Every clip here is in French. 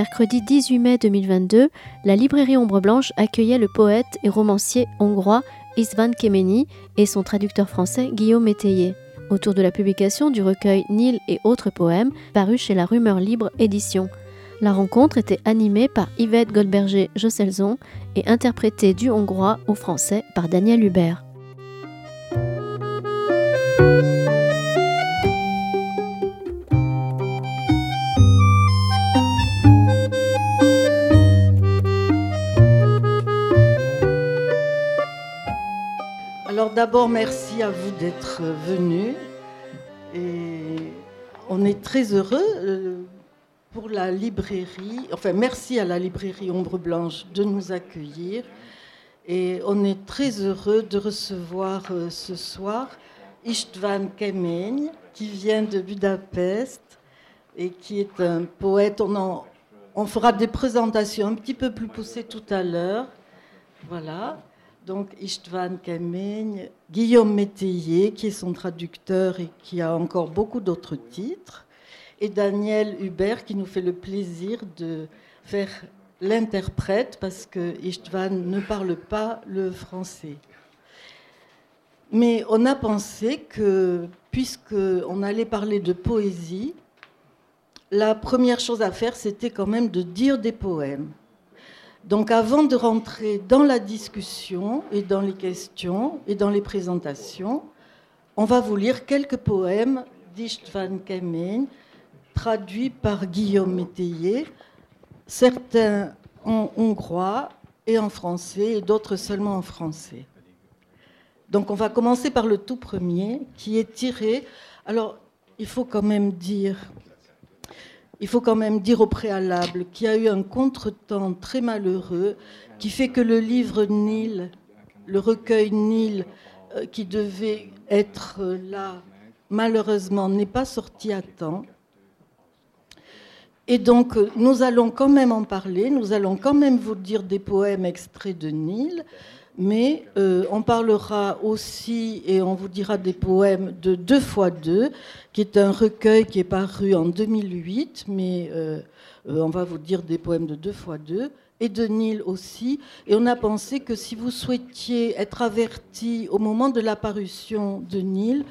mercredi 18 mai 2022, la librairie Ombre Blanche accueillait le poète et romancier hongrois István Kemeny et son traducteur français Guillaume Métayer, autour de la publication du recueil Nil et autres poèmes paru chez la Rumeur Libre Édition. La rencontre était animée par Yvette Goldberger-Josselson et interprétée du hongrois au français par Daniel Hubert. Alors d'abord, merci à vous d'être venus. Et on est très heureux euh, pour la librairie, enfin merci à la librairie Ombre Blanche de nous accueillir. Et on est très heureux de recevoir euh, ce soir Istvan Kemény, qui vient de Budapest et qui est un poète. On, on fera des présentations un petit peu plus poussées tout à l'heure. Voilà. Donc Istvan Kemény, Guillaume Métayer, qui est son traducteur et qui a encore beaucoup d'autres titres et Daniel Hubert qui nous fait le plaisir de faire l'interprète parce que Istvan ne parle pas le français. Mais on a pensé que, puisqu'on allait parler de poésie, la première chose à faire, c'était quand même de dire des poèmes. Donc avant de rentrer dans la discussion et dans les questions et dans les présentations, on va vous lire quelques poèmes d'Istvan Kemény traduit par Guillaume Métayer, certains en hongrois et en français, et d'autres seulement en français. Donc on va commencer par le tout premier, qui est tiré. Alors, il faut quand même dire, il faut quand même dire au préalable qu'il y a eu un contretemps très malheureux qui fait que le livre Nil, le recueil Nil, euh, qui devait être là, malheureusement, n'est pas sorti à temps. Et donc, euh, nous allons quand même en parler, nous allons quand même vous dire des poèmes extraits de Nil, mais euh, on parlera aussi et on vous dira des poèmes de Deux fois deux, qui est un recueil qui est paru en 2008, mais euh, on va vous dire des poèmes de Deux fois deux et de Nil aussi. Et on a pensé que si vous souhaitiez être averti au moment de l'apparition de Nil,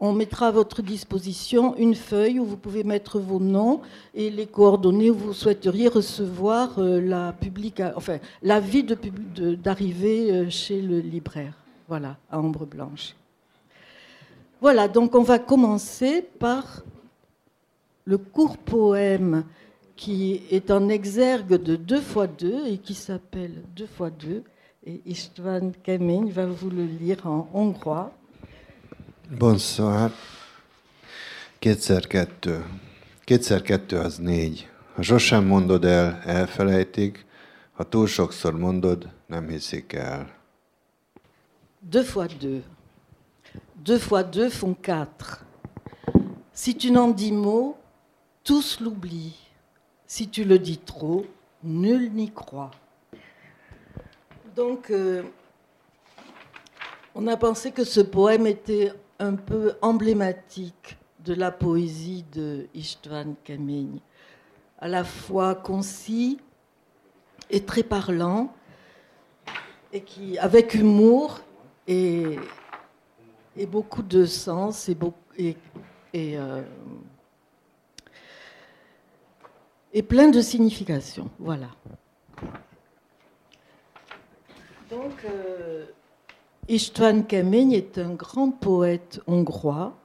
on mettra à votre disposition une feuille où vous pouvez mettre vos noms et les coordonnées où vous souhaiteriez recevoir euh, la public, enfin, l'avis d'arriver euh, chez le libraire. Voilà, à Ombre Blanche. Voilà, donc on va commencer par le court poème qui est en exergue de deux fois deux et qui s'appelle deux fois deux. Et Istvan Kemény va vous le lire en hongrois. Bonsoir. Kétszer kettő. Kétszer kettő az négy. Ha sosem mondod el, elfelejtik. Ha túl sokszor mondod, nem hiszik el. Deux fois deux. Deux fois deux font quatre. Si tu n'en dis mot, tous l'oublient. Si tu le dis trop, nul n'y croit. Donc, euh, on a pensé que ce poème était un peu emblématique de la poésie de Istvan Kemény, à la fois concis et très parlant, et qui, avec humour et, beaucoup de sens et, euh, plein de signification. Voilà. Donc, euh, Istvan Kemény est un grand poète hongrois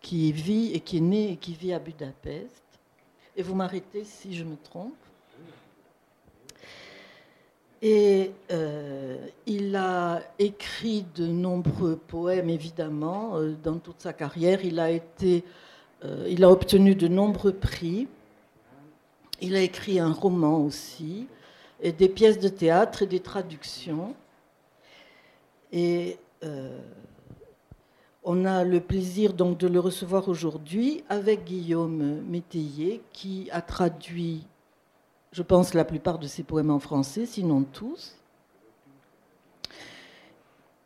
qui vit et qui est né et qui vit à Budapest. Et vous m'arrêtez si je me trompe. Et euh, il a écrit de nombreux poèmes, évidemment, euh, dans toute sa carrière. Il a, été, euh, il a obtenu de nombreux prix. Il a écrit un roman aussi, et des pièces de théâtre et des traductions. Et euh, on a le plaisir donc de le recevoir aujourd'hui avec Guillaume Métayer qui a traduit, je pense, la plupart de ses poèmes en français, sinon tous.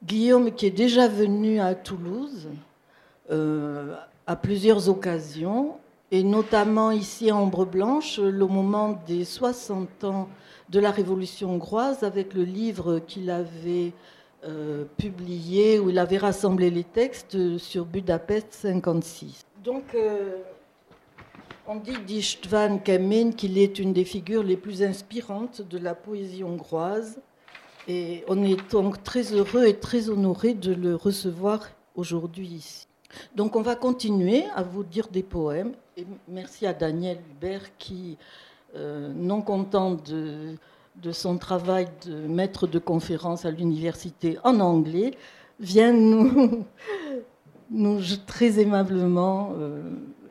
Guillaume qui est déjà venu à Toulouse euh, à plusieurs occasions et notamment ici à Ombre Blanche, le moment des 60 ans de la Révolution hongroise, avec le livre qu'il avait euh, publié, où il avait rassemblé les textes sur Budapest 56. Donc, euh, on dit d'István Kemény qu'il est une des figures les plus inspirantes de la poésie hongroise. Et on est donc très heureux et très honoré de le recevoir aujourd'hui ici. Donc on va continuer à vous dire des poèmes. Et merci à Daniel Hubert qui, euh, non content de, de, son travail de maître de conférence à l'université en anglais, vient nous, nous très aimablement euh,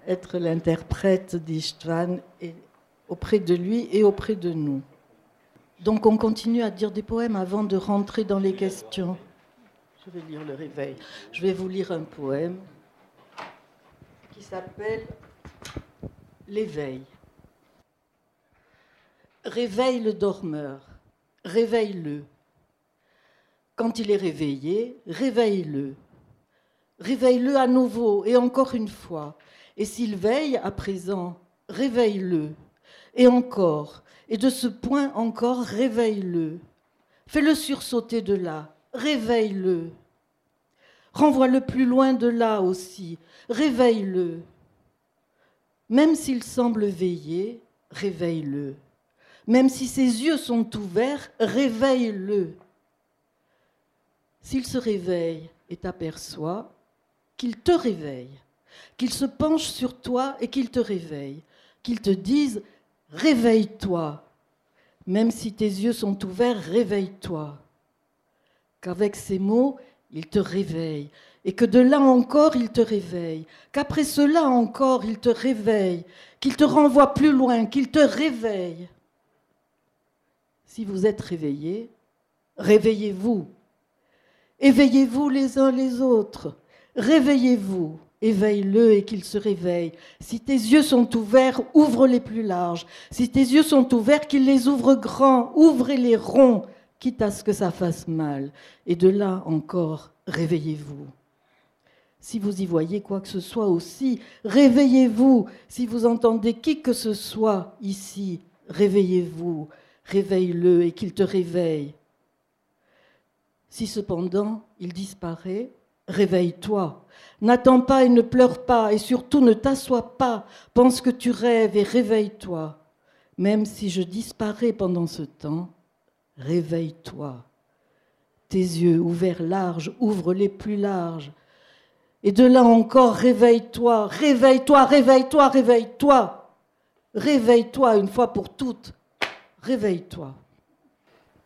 être l'interprète d'Istvan auprès de lui et auprès de nous. Donc on continue à dire des poèmes avant de rentrer dans les questions. Je vais lire le réveil. Je vais vous lire un poème qui s'appelle L'éveil. Réveille le dormeur, réveille-le. Quand il est réveillé, réveille-le. Réveille-le à nouveau et encore une fois. Et s'il veille à présent, réveille-le. Et encore, et de ce point encore, réveille-le. Fais-le sursauter de là, réveille-le. Renvoie-le plus loin de là aussi, réveille-le. Même s'il semble veiller, réveille-le. Même si ses yeux sont ouverts, réveille-le. S'il se réveille et t'aperçoit, qu'il te réveille qu'il se penche sur toi et qu'il te réveille, qu'il te dise Réveille-toi. Même si tes yeux sont ouverts, réveille-toi. Qu'avec ces mots, il te réveille, et que de là encore, il te réveille, qu'après cela encore, il te réveille, qu'il te renvoie plus loin, qu'il te réveille. Si vous êtes réveillés, réveillez-vous. Éveillez-vous les uns les autres. Réveillez-vous. Éveille-le et qu'il se réveille. Si tes yeux sont ouverts, ouvre-les plus larges. Si tes yeux sont ouverts, qu'il les ouvre grands. Ouvrez-les ronds, quitte à ce que ça fasse mal. Et de là encore, réveillez-vous. Si vous y voyez quoi que ce soit aussi, réveillez-vous. Si vous entendez qui que ce soit ici, réveillez-vous. Réveille-le et qu'il te réveille. Si cependant il disparaît, réveille-toi. N'attends pas et ne pleure pas, et surtout ne t'assois pas, pense que tu rêves et réveille-toi. Même si je disparais pendant ce temps, réveille-toi. Tes yeux ouverts larges, ouvre-les plus larges. Et de là encore, réveille-toi, réveille-toi, réveille-toi, réveille-toi. Réveille-toi une fois pour toutes. Réveille-toi.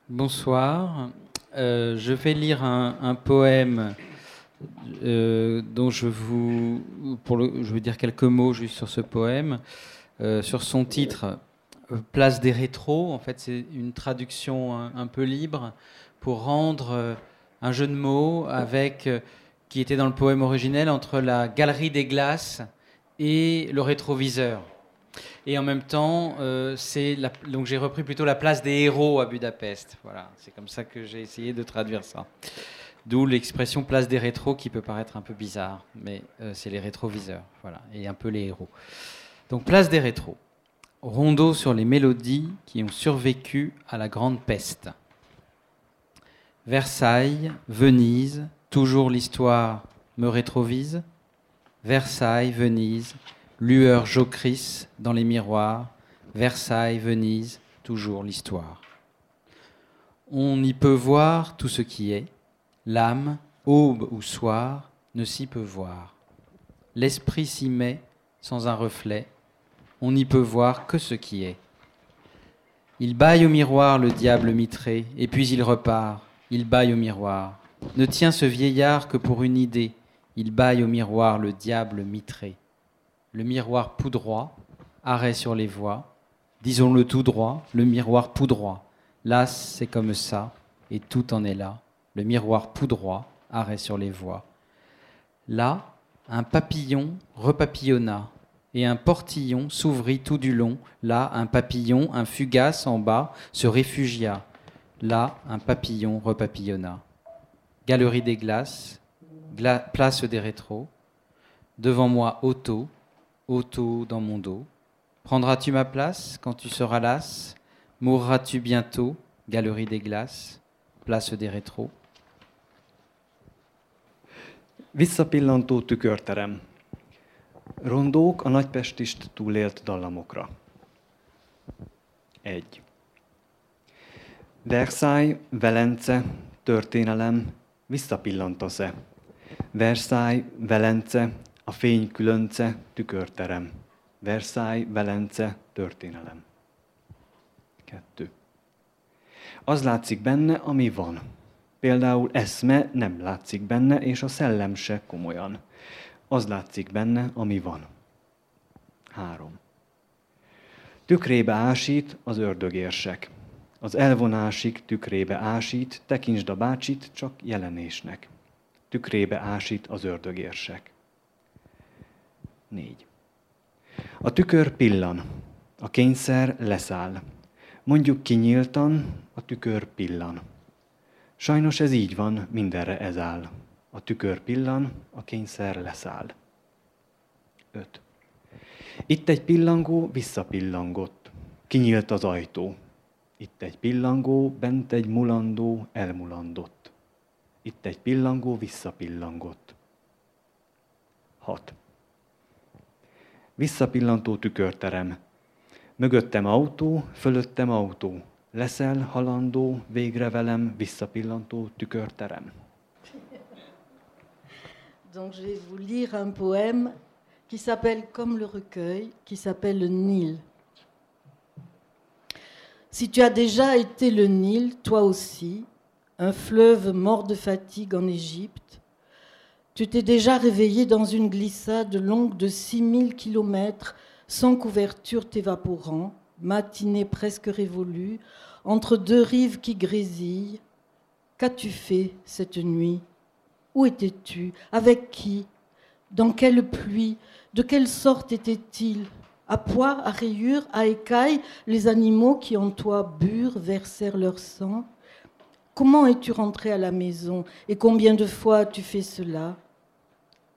Bonsoir. Euh, je vais lire un poème euh, dont je vous, veux dire quelques mots juste sur ce poème, euh, sur son titre, Place des rétros. En fait, c'est une traduction un, peu libre pour rendre un jeu de mots avec qui était dans le poème originel entre la galerie des glaces et le rétroviseur. Et en même temps, c'est donc j'ai repris plutôt la place des héros à Budapest. Voilà, c'est comme ça que j'ai essayé de traduire ça. D'où l'expression place des rétros qui peut paraître un peu bizarre, mais euh, c'est les rétroviseurs, voilà, et un peu les héros. Donc place des rétros. Rondeau sur les mélodies qui ont survécu à la grande peste. Versailles, Venise, toujours l'histoire me rétrovise. Versailles, Venise, lueur jocrisse dans les miroirs. Versailles, Venise, toujours l'histoire. On y peut voir tout ce qui est L'âme, aube ou soir, ne s'y peut voir. L'esprit s'y met sans un reflet, on n'y peut voir que ce qui est. Il baille au miroir le diable mitré, et puis il repart, il baille au miroir. Ne tient ce vieillard que pour une idée, il baille au miroir le diable mitré. Le miroir poudroit, arrêt sur les voies, disons-le tout droit, le miroir poudroit. Là, c'est comme ça, et tout en est là le miroir poudroit, arrêt sur les voies. Là, un papillon repapillonna, et un portillon s'ouvrit tout du long. Là, un papillon, un fugace en bas, se réfugia. Là, un papillon repapillonna. Galerie des glaces, place des rétros. Devant moi, auto, auto dans mon dos Prendras-tu ma place quand tu seras las? Mourras-tu bientôt Galerie des glaces, place des rétros? Visszapillantó tükörterem. Rondók a nagypestist túlélt dallamokra. Egy. Versailles, Velence, történelem, visszapillantasz-e? Versailles, Velence, a fény különce, tükörterem. Versailles, Velence, történelem. Kettő. Az látszik benne, ami van. Például eszme nem látszik benne, és a szellem se komolyan. Az látszik benne, ami van. Három. Tükrébe ásít az ördögérsek. Az elvonásig tükrébe ásít, tekintsd a bácsit csak jelenésnek. Tükrébe ásít az ördögérsek. Négy. A tükör pillan, a kényszer leszáll. Mondjuk kinyíltan, a tükör pillan. Sajnos ez így van, mindenre ez áll. A tükör pillan, a kényszer leszáll. 5. Itt egy pillangó visszapillangott. Kinyílt az ajtó. Itt egy pillangó, bent egy mulandó, elmulandott. Itt egy pillangó visszapillangott. 6. Visszapillantó tükörterem. Mögöttem autó, fölöttem autó. Leszel halandó, végre velem visszapillantó tükörterem. Donc je vais vous lire un poème qui s'appelle comme le recueil, qui s'appelle le Nil. Si tu as déjà été le Nil, toi aussi, un fleuve mort de fatigue en Égypte, tu t'es déjà réveillé dans une glissade longue de 6000 kilomètres, sans couverture t'évaporant, matinée presque révolue, entre deux rives qui grésillent. Qu'as-tu fait cette nuit? Où étais-tu? Avec qui? Dans quelle pluie? De quelle sorte était-il À pois, à rayures, à écailles, les animaux qui en toi burent versèrent leur sang? Comment es-tu rentré à la maison? Et combien de fois as-tu fait cela?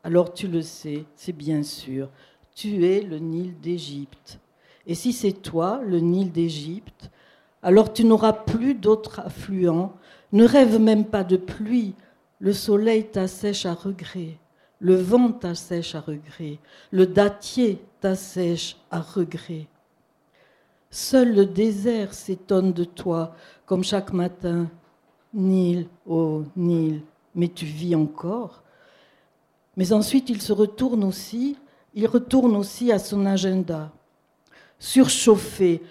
Alors tu le sais, c'est bien sûr, tu es le Nil d'Égypte. Et si c'est toi, le Nil d'Égypte, alors tu n'auras plus d'autres affluents. Ne rêve même pas de pluie. Le soleil t'assèche à regret. Le vent t'assèche à regret. Le dattier t'assèche à regret. Seul le désert s'étonne de toi, comme chaque matin. Nil, oh Nil, mais tu vis encore. Mais ensuite, il se retourne aussi, il retourne aussi à son agenda. Surchauffé.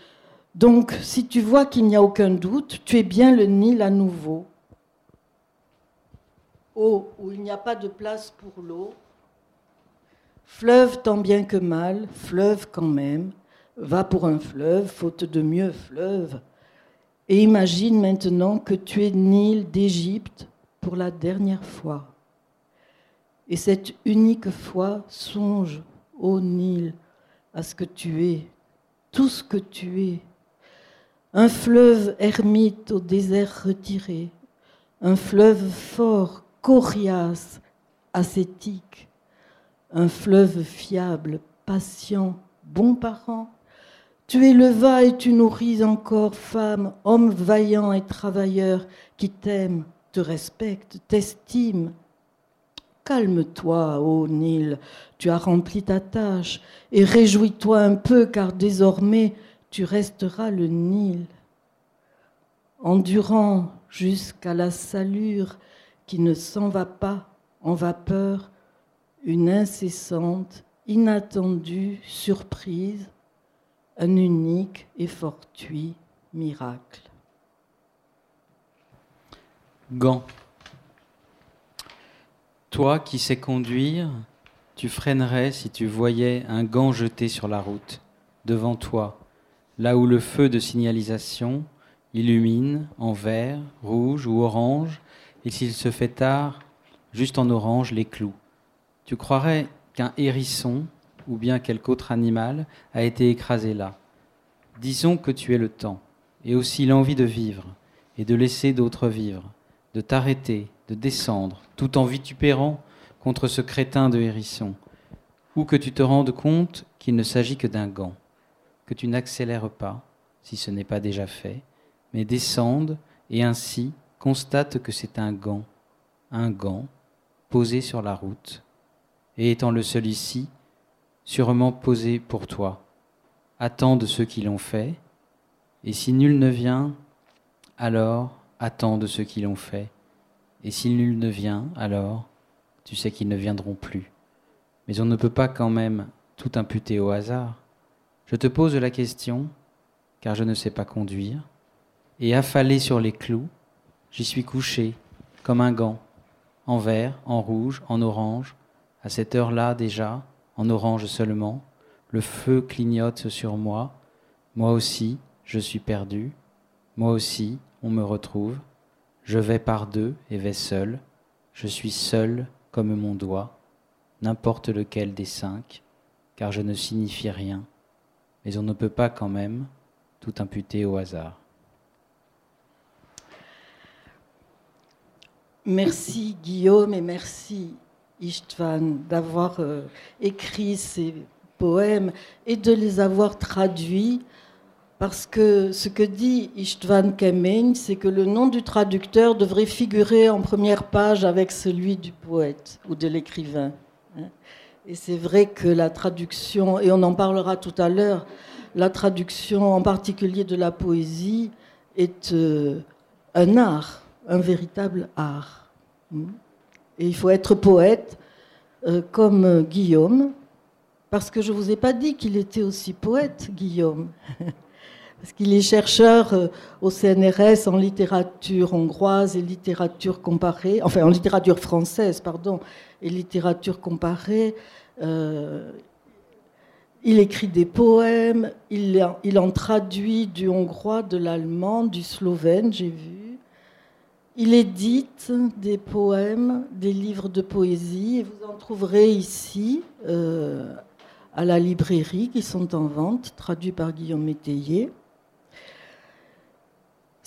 Donc, si tu vois qu'il n'y a aucun doute, tu es bien le Nil à nouveau. Eau où il n'y a pas de place pour l'eau. Fleuve tant bien que mal, fleuve quand même. Va pour un fleuve, faute de mieux, fleuve. Et imagine maintenant que tu es Nil d'Égypte pour la dernière fois. Et cette unique fois, songe, ô Nil, à ce que tu es, tout ce que tu es. Un fleuve ermite au désert retiré, un fleuve fort, coriace, ascétique, un fleuve fiable, patient, bon parent. Tu élevas et tu nourris encore, femme, homme vaillant et travailleur, qui t'aime, te respecte, t'estime. Calme-toi, ô Nil, tu as rempli ta tâche, et réjouis-toi un peu, car désormais tu resteras le Nil, endurant jusqu'à la salure qui ne s'en va pas en vapeur, une incessante, inattendue surprise, un unique et fortuit miracle. Gant. Toi qui sais conduire, tu freinerais si tu voyais un gant jeté sur la route, devant toi, là où le feu de signalisation illumine en vert, rouge ou orange, et s'il se fait tard, juste en orange, les clous. Tu croirais qu'un hérisson ou bien quelque autre animal a été écrasé là. Disons que tu es le temps, et aussi l'envie de vivre, et de laisser d'autres vivre, de t'arrêter, de descendre, tout en vitupérant contre ce crétin de hérisson, ou que tu te rendes compte qu'il ne s'agit que d'un gant, que tu n'accélères pas, si ce n'est pas déjà fait, mais descende et ainsi constate que c'est un gant, un gant posé sur la route, et étant le seul ici, sûrement posé pour toi. Attends de ceux qui l'ont fait, et si nul ne vient, alors attends de ceux qui l'ont fait, et si nul ne vient, alors tu sais qu'ils ne viendront plus. Mais on ne peut pas quand même tout imputer au hasard. Je te pose la question, car je ne sais pas conduire, et affalé sur les clous, j'y suis couché, comme un gant, en vert, en rouge, en orange, à cette heure-là déjà, en orange seulement, le feu clignote sur moi, moi aussi, je suis perdu, moi aussi, on me retrouve, je vais par deux et vais seul, je suis seul comme mon doigt, n'importe lequel des cinq, car je ne signifie rien, mais on ne peut pas quand même tout imputer au hasard. Merci Guillaume et merci Istvan d'avoir euh, écrit ces poèmes et de les avoir traduits. Parce que ce que dit Istvan Kemeň, c'est que le nom du traducteur devrait figurer en première page avec celui du poète ou de l'écrivain. Hein. Et c'est vrai que la traduction, et on en parlera tout à l'heure, la traduction en particulier de la poésie est euh, un art un véritable art. Et il faut être poète euh, comme euh, Guillaume, parce que je ne vous ai pas dit qu'il était aussi poète, Guillaume. parce qu'il est chercheur euh, au CNRS en littérature hongroise et littérature comparée, enfin en littérature française, pardon, et littérature comparée. il écrit des poèmes, il, il en traduit du hongrois, de l'allemand, du slovène, j'ai vu. Il édite des poèmes, des livres de poésie, et vous en trouverez ici, euh, à la librairie, qui sont en vente, traduits par Guillaume Métayer.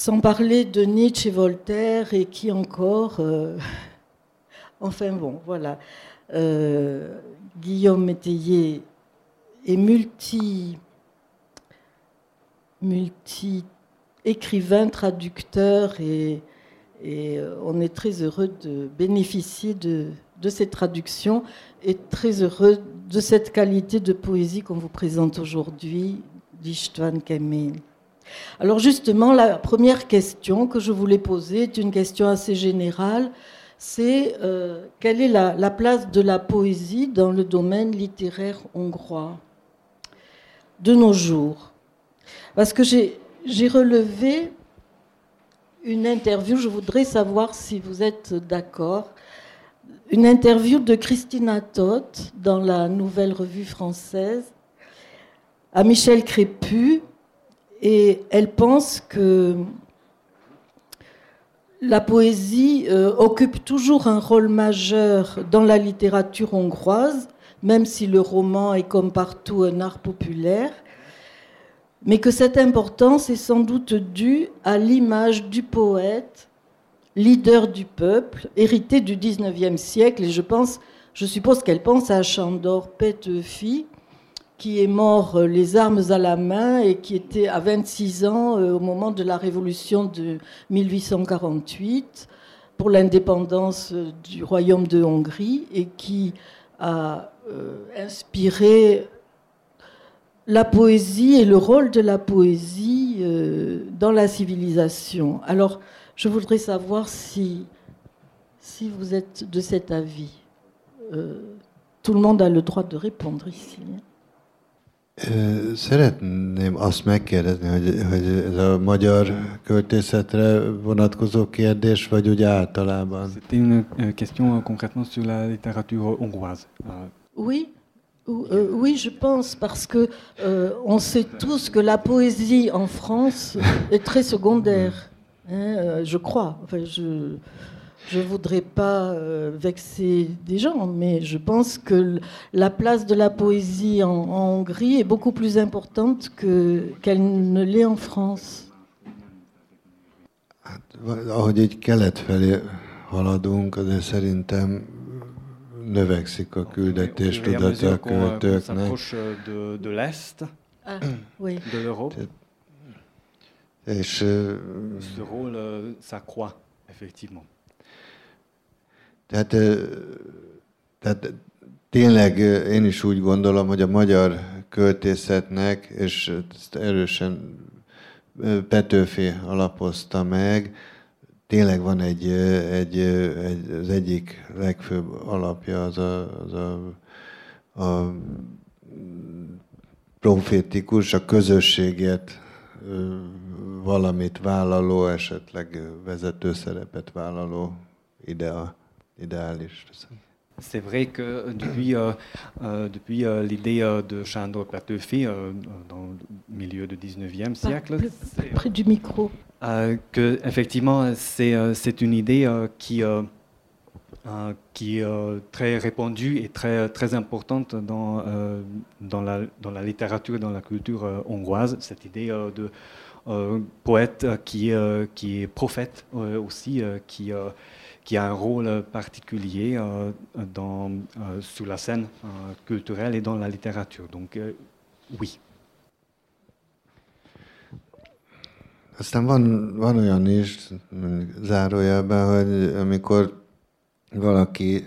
Sans parler de Nietzsche et Voltaire, et qui encore. Euh, enfin bon, voilà. Euh, Guillaume Métayer est multi. multi écrivain, traducteur et euh, on est très heureux de bénéficier de, de cette traduction et très heureux de cette qualité de poésie qu'on vous présente aujourd'hui d'Ishtvan Kamil. Alors justement, la première question que je voulais poser est une question assez générale. C'est euh, quelle est la, la, place de la poésie dans le domaine littéraire hongrois de nos jours? Parce que j'ai relevé une interview, je voudrais savoir si vous êtes d'accord, une interview de Christina Toth dans la Nouvelle Revue française à Michel Crépu, et elle pense que la poésie euh, occupe toujours un rôle majeur dans la littérature hongroise, même si le roman est comme partout un art populaire, mais que cette importance est sans doute due à l'image du poète, leader du peuple, hérité du XIXe siècle. Et je pense, je suppose qu'elle pense à Chandor Petefi, qui est mort euh, les armes à la main et qui était à 26 ans euh, au moment de la révolution de 1848 pour l'indépendance euh, du royaume de Hongrie et qui a inspiré la poésie et le rôle de la poésie dans la civilisation. Alors, je voudrais savoir si, si vous êtes de cet avis. Tout le monde a le droit de répondre ici. Szeretném azt megkérdezni, hogy, hogy ez a magyar költészetre vonatkozó kérdés, vagy úgy általában? C'était une question concrètement sur la littérature hongroise. Oui, oui, je pense, parce que euh, on sait tous que la poésie en France est très secondaire. Hein, euh, je crois. Enfin, je je voudrais pas vexer des gens, mais je pense que la place de la poésie en, Hongrie est beaucoup plus importante que qu'elle ne l'est en France. Ahogy egy kelet felé haladunk, azért szerintem növekszik a küldetés tudata a euh, költőknek. s'approche euh, de, de l'Est, Ah, oui. de l'Europe, És ce rôle euh, s'accroît, effectivement. Tehát, tehát tényleg én is úgy gondolom, hogy a magyar költészetnek, és ezt erősen Petőfi alapozta meg, tényleg van egy, egy, egy az egyik legfőbb alapja az a, az a, a profétikus, a közösségért ö, valamit vállaló, esetleg vezető szerepet vállaló idea, ideális. C'est vrai que euh, depuis, euh, euh, depuis euh, l'idée euh, de Sándor Petőfi euh, dans le milieu du 19e siècle, Plus- Près du micro. Euh, que effectivement c'est euh, c'est une idée euh, qui qui est euh, très répandue et très très importante dans euh, dans la dans la littérature et dans la culture euh, hongroise cette idée euh, de euh, poète euh, qui est, euh, qui est prophète euh, aussi euh, qui euh, qui a un rôle particulier euh, dans euh, sur la scène euh, culturelle et dans la littérature. Donc oui. Aztán van, van olyan is, zárójelben, hogy amikor valaki,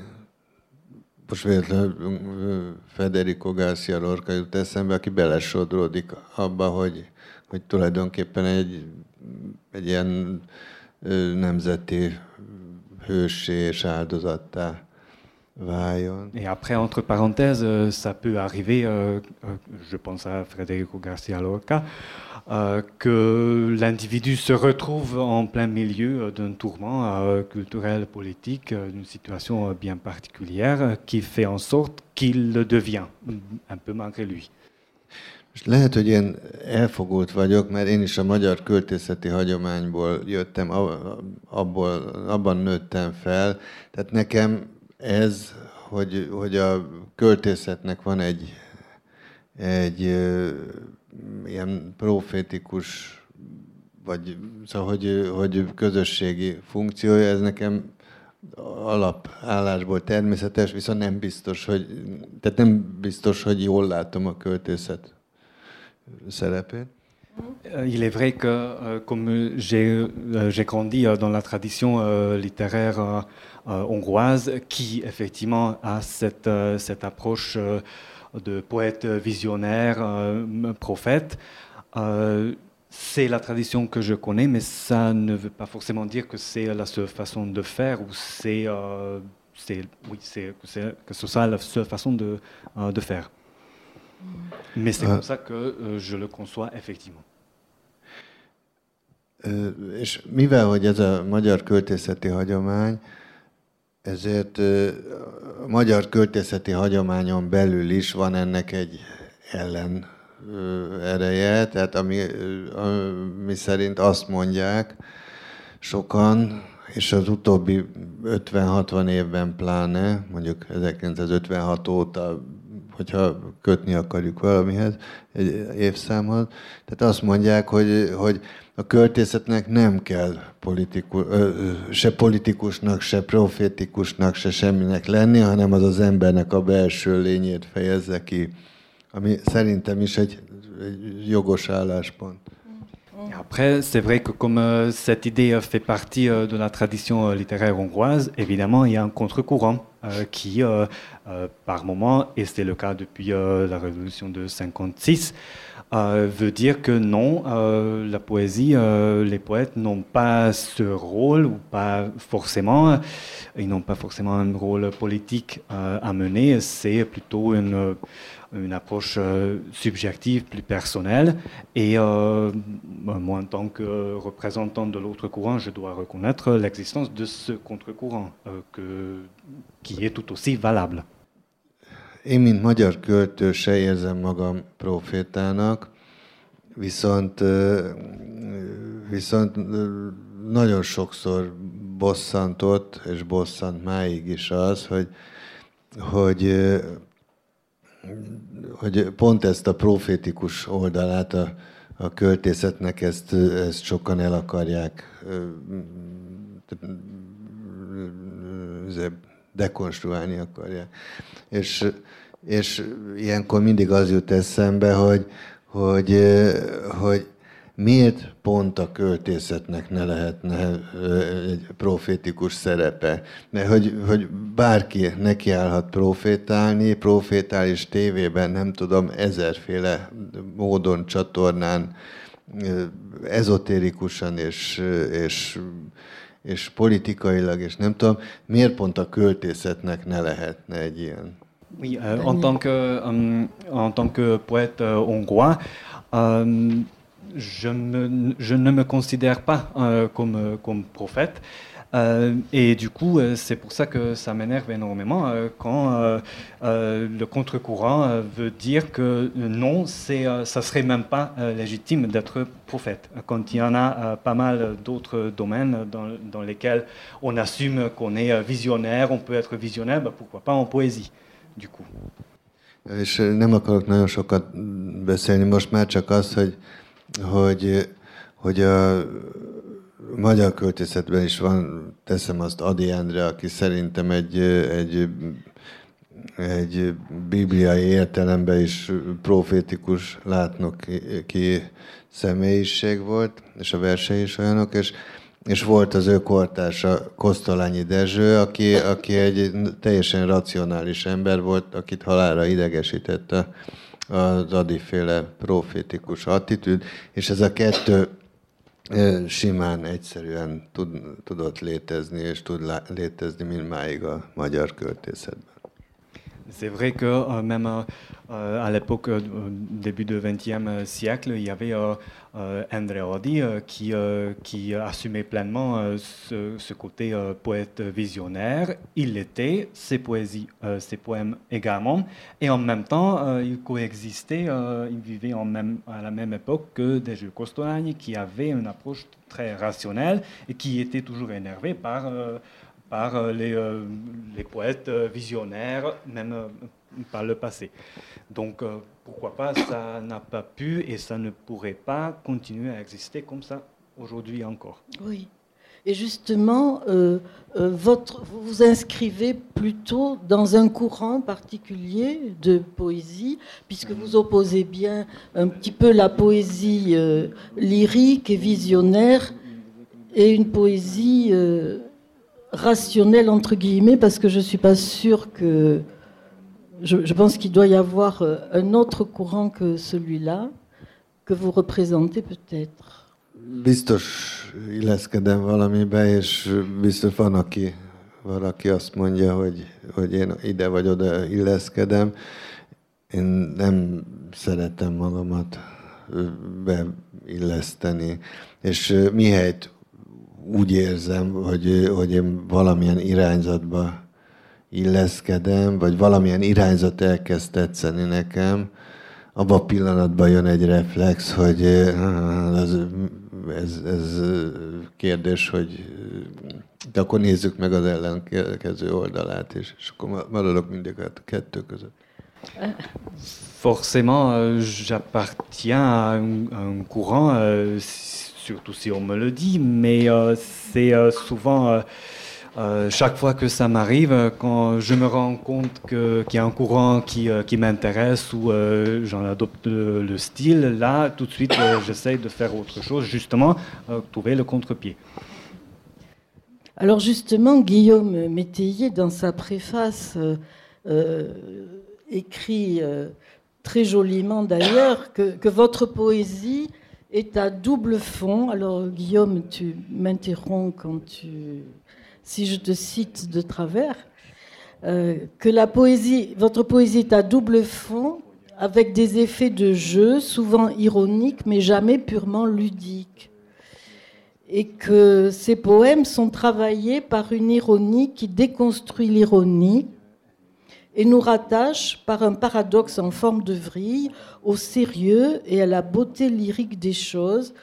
most véletlenül Federico Garcia Lorca jut eszembe, aki belesodródik abba, hogy, hogy tulajdonképpen egy, egy ilyen nemzeti Et après, entre parenthèses, euh, ça peut arriver, euh, euh, je pense à Federico Garcia Lorca, que l'individu se retrouve en plein milieu d'un tourment culturel, politique, d'une situation bien particulière, qui fait en sorte qu'il le devient, un peu malgré lui. És lehet, hogy én elfogult vagyok, mert én is a magyar költészeti hagyományból jöttem, abból, abban nőttem fel. Tehát nekem ez, hogy, hogy a költészetnek van egy, egy ilyen profétikus, vagy szóval, hogy, hogy közösségi funkciója, ez nekem alapállásból természetes, viszont nem biztos, hogy, tehát nem biztos, hogy jól látom a költészet szerepét. Euh, Il est vrai que euh, comme j'ai euh, grandi dans la tradition littéraire hongroise, qui effectivement a cette, cette approche de poète visionnaire, prophète, c'est la tradition que je connais, mais ça ne veut pas forcément dire que c'est la seule façon de faire ou c'est oui, que, que ce soit la seule façon de, de faire. Mais c'est Euh, comme ça que euh, je le conçois effectivement. Ö, És mivel, hogy ez a magyar költészeti hagyomány, ezért a magyar költészeti hagyományon belül is van ennek egy ellen ereje, tehát ami, ami szerint azt mondják sokan, és az utóbbi 50-60 évben pláne, mondjuk 1956 óta, hogyha kötni akarjuk valamihez, egy évszámhoz, tehát azt mondják, hogy, hogy a költészetnek nem kell politikus, se politikusnak, se profétikusnak, se semminek lenni, hanem az az embernek a belső lényét fejezze ki. Ami szerintem is egy, egy jogos álláspont. Après, c'est vrai que comme euh, cette idée euh, fait partie euh, de la tradition euh, littéraire hongroise, évidemment, il y a un contre-courant qui, euh, euh, par moment, et c'est le cas depuis euh, la révolution de 56, euh, veut dire que non, euh, la poésie, euh, les poètes n'ont pas ce rôle ou pas forcément, ils n'ont pas forcément un rôle politique euh, à mener. C'est plutôt une une approche euh, subjective, plus personnelle. Et euh, moi, en tant que représentant de l'autre courant, je dois reconnaître l'existence de ce contre-courant, euh, qui est tout aussi valable. Én, mint magyar költő, se érzem magam profétának, viszont, viszont nagyon sokszor bosszantott, és bosszant máig is az, hogy, hogy, hogy pont ezt a profétikus oldalát a, a költészetnek, ezt, ezt sokan el akarják dekonstruálni akarják. És, és ilyenkor mindig az jut eszembe, hogy, hogy, hogy miért pont a költészetnek ne lehetne egy profétikus szerepe? Mert hogy, hogy bárki nekiállhat profétálni, profétális tévében, nem tudom, ezerféle módon, csatornán, ezotérikusan és, és, és politikailag, és nem tudom, miért pont a költészetnek ne lehetne egy ilyen? Oui, euh, en, tant que, um, en tant que poète euh, hongrois, um, je, ne me considère pas euh, comme, euh, comme prophète. Euh, et du coup, c'est pour ça que ça m'énerve énormément quand le contre-courant veut dire que non, c'est, ça serait même pas légitime d'être prophète. Quand il y en a pas mal d'autres domaines dans, lesquels on assume qu'on est visionnaire, on peut être visionnaire, bah, pourquoi pas en poésie, du coup. Hogy, hogy a magyar költészetben is van, teszem azt Adi Endre, aki szerintem egy, egy, egy bibliai értelemben is profétikus látnok ki személyiség volt, és a versei is olyanok, és, és volt az ő kortársa Kosztolányi Dezső, aki, aki egy teljesen racionális ember volt, akit halára idegesítette az adiféle profétikus attitűd, és ez a kettő simán, egyszerűen tud, tudott létezni, és tud létezni mindmáig a magyar költészetben. C'est vrai que euh, même euh, à l'époque, euh, début du XXe siècle, il y avait euh, qui, qui assumait pleinement ce, côté poète visionnaire. Il était, ses poésies, ses poèmes également, et en même temps, il coexistait, il vivait à la même époque que des Costolani qui avaient une approche très rationnelle et qui était toujours énervé par par euh, les, euh, les, poètes euh, visionnaires, même par le passé. Donc pourquoi pas, ça n'a pas pu et ça ne pourrait pas continuer à exister comme ça aujourd'hui encore. Oui. Et justement, votre, vous vous inscrivez plutôt dans un courant particulier de poésie, puisque vous opposez bien un petit peu la poésie lyrique et visionnaire et une poésie rationnel entre guillemets parce que je suis pas sûre que je, je pense qu'il doit y avoir euh, un autre courant que celui-là que vous représentez peut-être. Biztos illeszkedem valamibe, és biztos van, aki, valaki azt mondja, hogy, hogy én ide vagy oda illeszkedem. Én nem szeretem magamat beilleszteni. És mihelyt úgy érzem, hogy, hogy én valamilyen irányzatba illeszkedem, vagy valamilyen irányzat elkezd tetszeni nekem, abban a pillanatban jön egy reflex, hogy ez, ez, ez kérdés, hogy de akkor nézzük meg az ellenkező oldalát, és, és akkor maradok mindig a kettő között. Forcément, j'appartiens à un courant. Euh, surtout si on me le dit, mais euh, c'est euh, souvent euh, chaque fois que ça m'arrive, quand je me rends compte qu'il y a un courant qui, qui m'intéresse ou j'en adopte le, style, là, tout de suite, j'essaye de faire autre chose, justement, trouver le contre-pied. Alors justement, Guillaume Métayer, dans sa préface, écrit très joliment d'ailleurs que, votre poésie est à double fond. Alors, Guillaume, tu m'interromps quand tu. Si je te cite de travers, euh, que la poésie, votre poésie est à double fond, avec des effets de jeu, souvent ironiques, mais jamais purement ludiques. Et que ces poèmes sont travaillés par une ironie qui déconstruit l'ironie, et nous rattache par un paradoxe en forme de vrille au sérieux et à la beauté lyrique des choses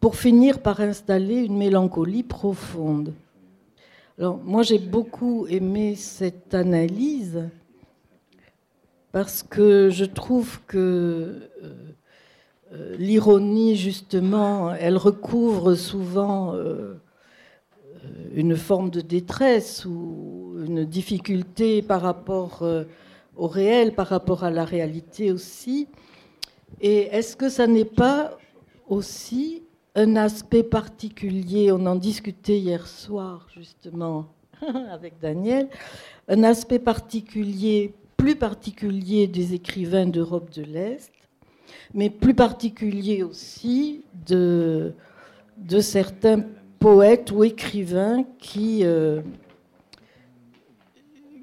pour finir par installer une mélancolie profonde. Alors, moi, j'ai beaucoup aimé cette analyse parce que je trouve que euh, euh, l'ironie, justement, elle recouvre souvent euh, une forme de détresse ou une difficulté par rapport euh, au réel, par rapport à la réalité aussi. Et est-ce que ça n'est pas aussi un aspect particulier, on en discutait hier soir justement avec Daniel, un aspect particulier, plus particulier des écrivains d'Europe de l'Est, mais plus particulier aussi de, de certains poètes ou écrivains qui, euh,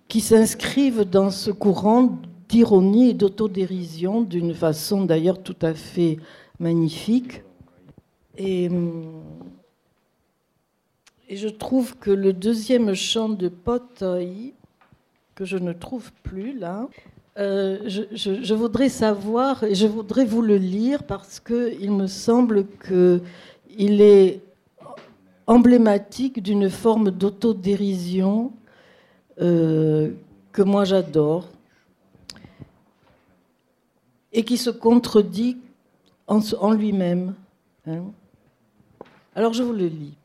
qui s'inscrivent dans ce courant d'ironie et d'autodérision d'une façon d'ailleurs tout à fait magnifique. Et, et, je trouve que le deuxième chant de Potoy, que je ne trouve plus là, euh, je, je, voudrais savoir, et je voudrais vous le lire parce qu'il me semble qu'il est emblématique d'une forme d'autodérision euh, que moi j'adore et qui se contredit en, lui-même. Hein. Alors je vous le lis.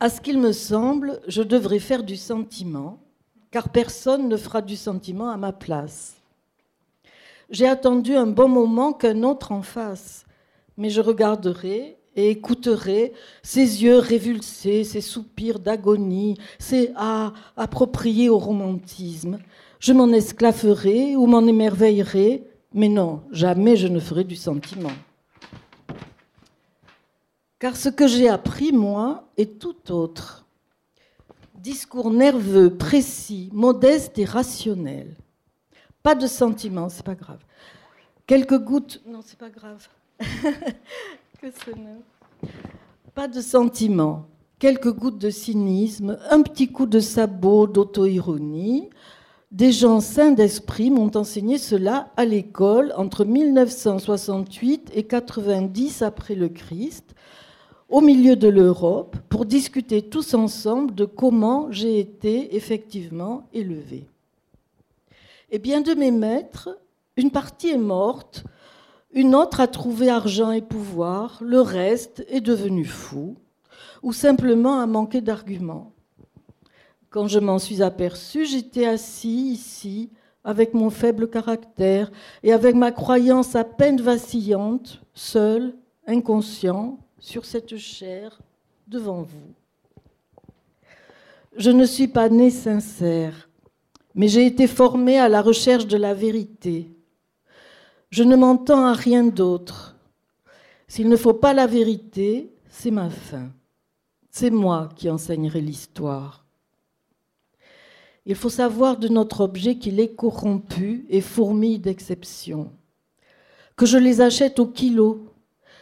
À ce qu'il me semble, je devrais faire du sentiment, car personne ne fera du sentiment à ma place. J'ai attendu un bon moment qu'un autre en fasse, mais je regarderai et écouterai ses yeux révulsés, ses soupirs d'agonie, ses ah appropriés au romantisme. Je m'en esclafferai ou m'en émerveillerai, mais non, jamais je ne ferai du sentiment. Car ce que j'ai appris, moi, est tout autre. Discours nerveux, précis, modeste et rationnel. Pas de sentiment, c'est pas grave. Quelques gouttes, non, c'est pas grave. Pas de sentiment, quelques gouttes de cynisme, un petit coup de sabot d'auto-ironie. Des gens sains d'esprit m'ont enseigné cela à l'école entre 1968 et 90 après le Christ, au milieu de l'Europe, pour discuter tous ensemble de comment j'ai été effectivement élevé. Et bien de mes maîtres, une partie est morte, une autre a trouvé argent et pouvoir, le reste est devenu fou, ou simplement a manqué d'arguments. Quand je m'en suis aperçu, j'étais assis ici, avec mon faible caractère et avec ma croyance à peine vacillante, seul, inconscient, sur cette chair, devant vous. Je ne suis pas né sincère, mais j'ai été formé à la recherche de la vérité je ne m'entends à rien d'autre. S'il ne faut pas la vérité, c'est ma fin. C'est moi qui enseignerai l'histoire. Il faut savoir de notre objet qu'il est corrompu et fourmille d'exceptions. Que je les achète au kilo.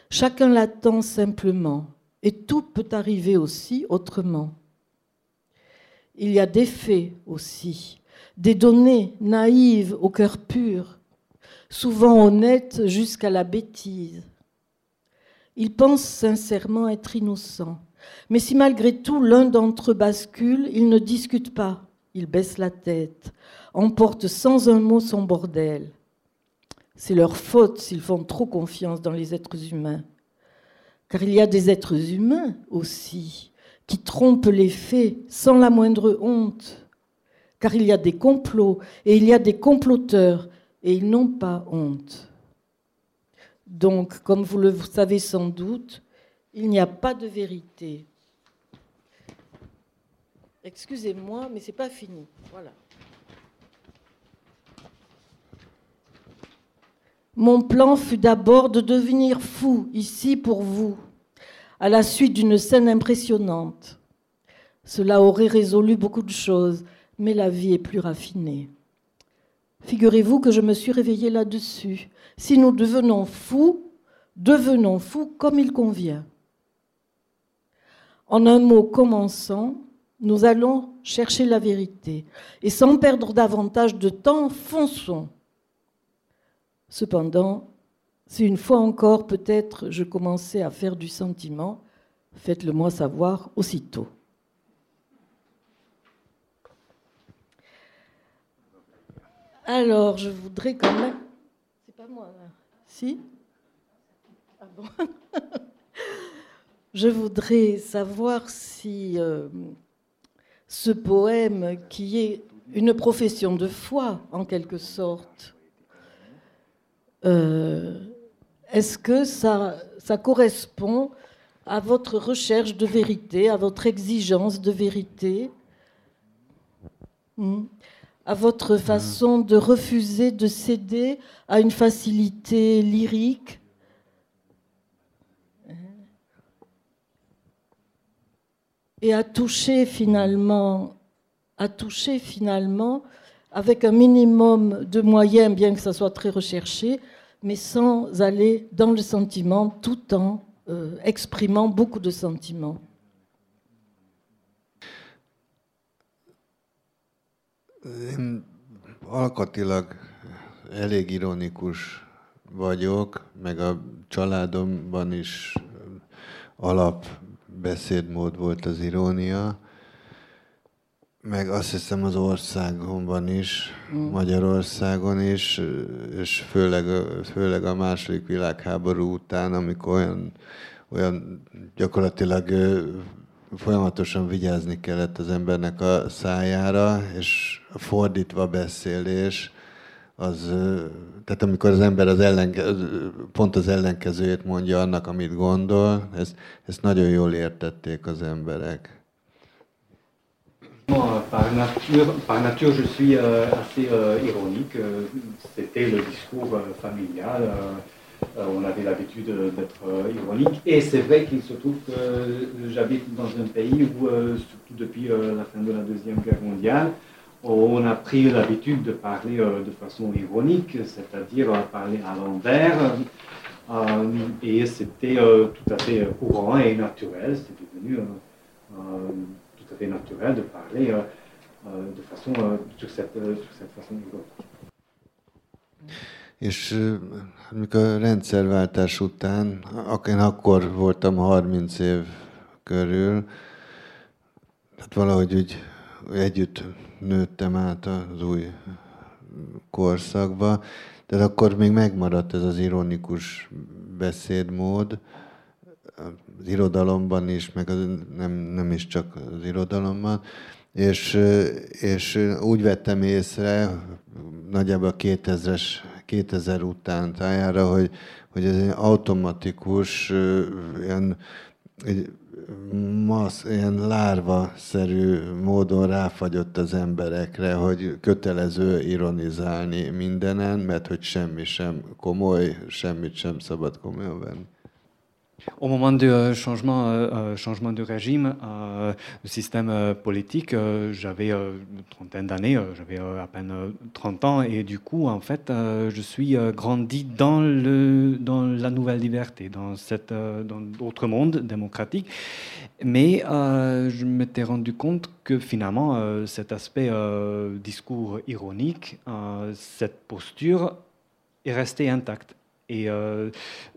Chacun l'attend simplement. Et tout peut arriver aussi autrement. Il y a des faits aussi, des données naïves au cœur pur, souvent honnête jusqu'à la bêtise. Ils pensent sincèrement être innocents. Mais si malgré tout l'un d'entre eux bascule, ils ne discutent pas, ils baissent la tête, emportent sans un mot son bordel. C'est leur faute s'ils font trop confiance dans les êtres humains. Car il y a des êtres humains aussi qui trompent les faits sans la moindre honte. Car il y a des complots et il y a des comploteurs et ils n'ont pas honte. Donc, comme vous le savez sans doute, il n'y a pas de vérité. Excusez-moi, mais c'est pas fini. Voilà. Mon plan fut d'abord de devenir fou ici pour vous, à la suite d'une scène impressionnante. Cela aurait résolu beaucoup de choses, mais la vie est plus raffinée. Figurez-vous que je me suis réveillée là-dessus. Si nous devenons fous, devenons fous comme il convient. En un mot commençant, nous allons chercher la vérité. Et sans perdre davantage de temps, fonçons. Cependant, si une fois encore peut-être je commençais à faire du sentiment, faites-le moi savoir aussitôt. Alors, je voudrais quand même. C'est pas moi, là. Si ah bon? Je voudrais savoir si. Euh, ce poème qui est une profession de foi, en quelque sorte. Euh, est-ce que ça, ça correspond à votre recherche de vérité, à votre exigence de vérité, hmm, à votre façon de refuser de céder à une facilité lyrique et à toucher finalement, à toucher finalement avec un minimum de moyens, bien que ça soit très recherché, mais sans aller dans le sentiment tout en euh, exprimant beaucoup de sentiments. Én alkatilag elég ironikus vagyok, meg a családomban is alap beszédmód volt az irónia, meg azt hiszem az országomban is, mm. Magyarországon is, és főleg, főleg a második világháború után, amikor olyan, olyan gyakorlatilag folyamatosan vigyázni kellett az embernek a szájára, és fordítva beszélés, az, tehát amikor az ember az ellenke, pont az ellenkezőjét mondja annak, amit gondol, ezt, ezt nagyon jól értették az emberek. Par nature, par nature, je suis assez ironique. C'était le discours familial. On avait l'habitude d'être ironique. Et c'est vrai qu'il se trouve que j'habite dans un pays où, surtout depuis la fin de la Deuxième Guerre mondiale, on a pris l'habitude de parler de façon ironique, c'est-à-dire parler à l'envers. et c'était tout à fait courant et naturel. C'était devenu tout à fait naturel de parler euh, euh, de façon, euh, sur, cette, sur cette façon És amikor a rendszerváltás után, én akkor voltam 30 év körül, valahogy úgy együtt nőttem át az új korszakba, tehát akkor még megmaradt ez az ironikus beszédmód, az irodalomban is, meg az, nem, nem is csak az irodalomban, és, és úgy vettem észre, nagyjából 2000-es, 2000 után tájára, hogy, hogy ez egy automatikus, ilyen, egy masz, ilyen lárva-szerű módon ráfagyott az emberekre, hogy kötelező ironizálni mindenen, mert hogy semmi sem komoly, semmit sem szabad komolyan venni. Au moment du euh, changement, euh, euh, changement de régime, le système politique, j'avais une trentaine d'années, j'avais à peine 30 ans, et du coup, en fait, je suis grandi dans, la nouvelle liberté, dans, cette, dans d'autres mondes démocratiques. Mais je m'étais rendu compte que finalement, cet aspect discours ironique, cette posture est restée intacte. Et euh,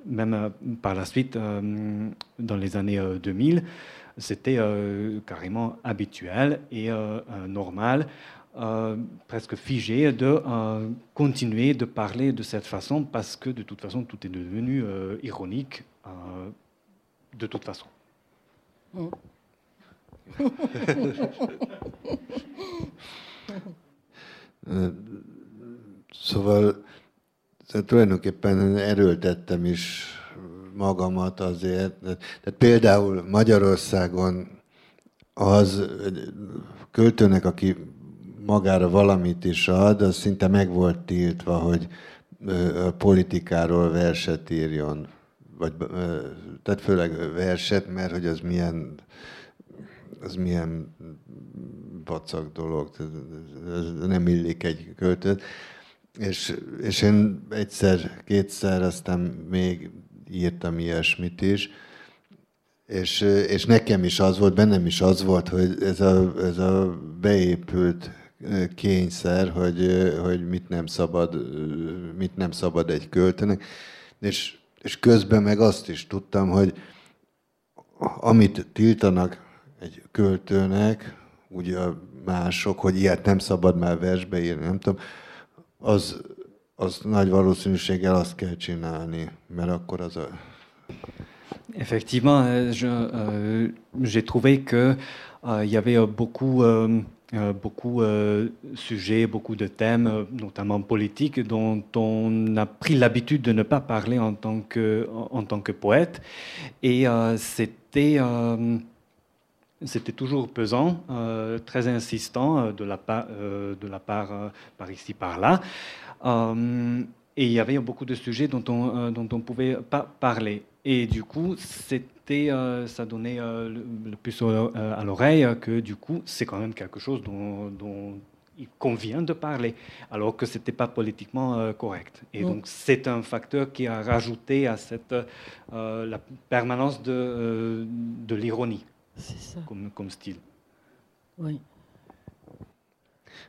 même euh, par la suite, euh, dans les années 2000, c'était carrément habituel et normal, presque figé, de continuer de parler de cette façon parce que de toute façon, tout est devenu ironique de toute façon. Mm. Tehát tulajdonképpen erőltettem is magamat azért. Tehát például Magyarországon az költőnek, aki magára valamit is ad, az szinte meg volt tiltva, hogy a politikáról verset írjon. Vagy, tehát főleg verset, mert hogy az milyen, az milyen vacak dolog, ez nem illik egy költőt. És, és én egyszer, kétszer, aztán még írtam ilyesmit is, és, és nekem is az volt, bennem is az volt, hogy ez a, ez a beépült kényszer, hogy, hogy mit nem szabad, mit nem szabad egy költőnek, és, és közben meg azt is tudtam, hogy amit tiltanak egy költőnek, ugye mások, hogy ilyet nem szabad már versbe írni, nem tudom, Effectivement, euh, euh, j'ai trouvé que il y avait beaucoup euh, beaucoup de euh, sujets, beaucoup de thèmes, euh, notamment politiques, dont on a pris l'habitude de ne pas parler en tant que, en, tant que poète. Et c'était c'était toujours pesant, très insistant de la, part, de la part par ici, par là. et il y avait beaucoup de sujets dont on dont on pouvait pas parler. Et du coup, c'était, euh, ça donnait euh, le, plus euh, à l'oreille que du coup, c'est quand même quelque chose dont, il convient de parler, alors que ce n'était pas politiquement correct. Et mm. donc, c'est un facteur qui a rajouté à cette, la permanence de, de l'ironie comme, comme style. Oui.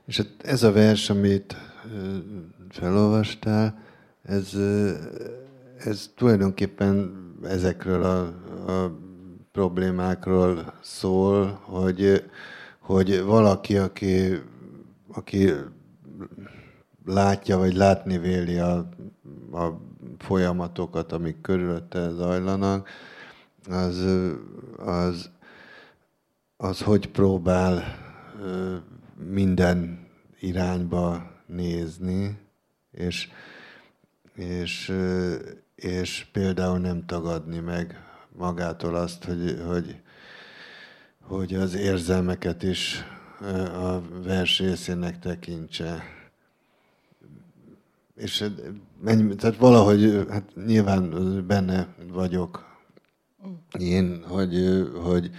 És ez a vers, amit felolvastál, ez, ez tulajdonképpen ezekről a, a problémákról szól, hogy, hogy valaki, aki, aki látja, vagy látni véli a, a folyamatokat, amik körülötte zajlanak, az, az, az hogy próbál minden irányba nézni, és, és és például nem tagadni meg magától azt, hogy, hogy, hogy az érzelmeket is a vers részének tekintse. És tehát valahogy, hát nyilván benne vagyok én, hogy, hogy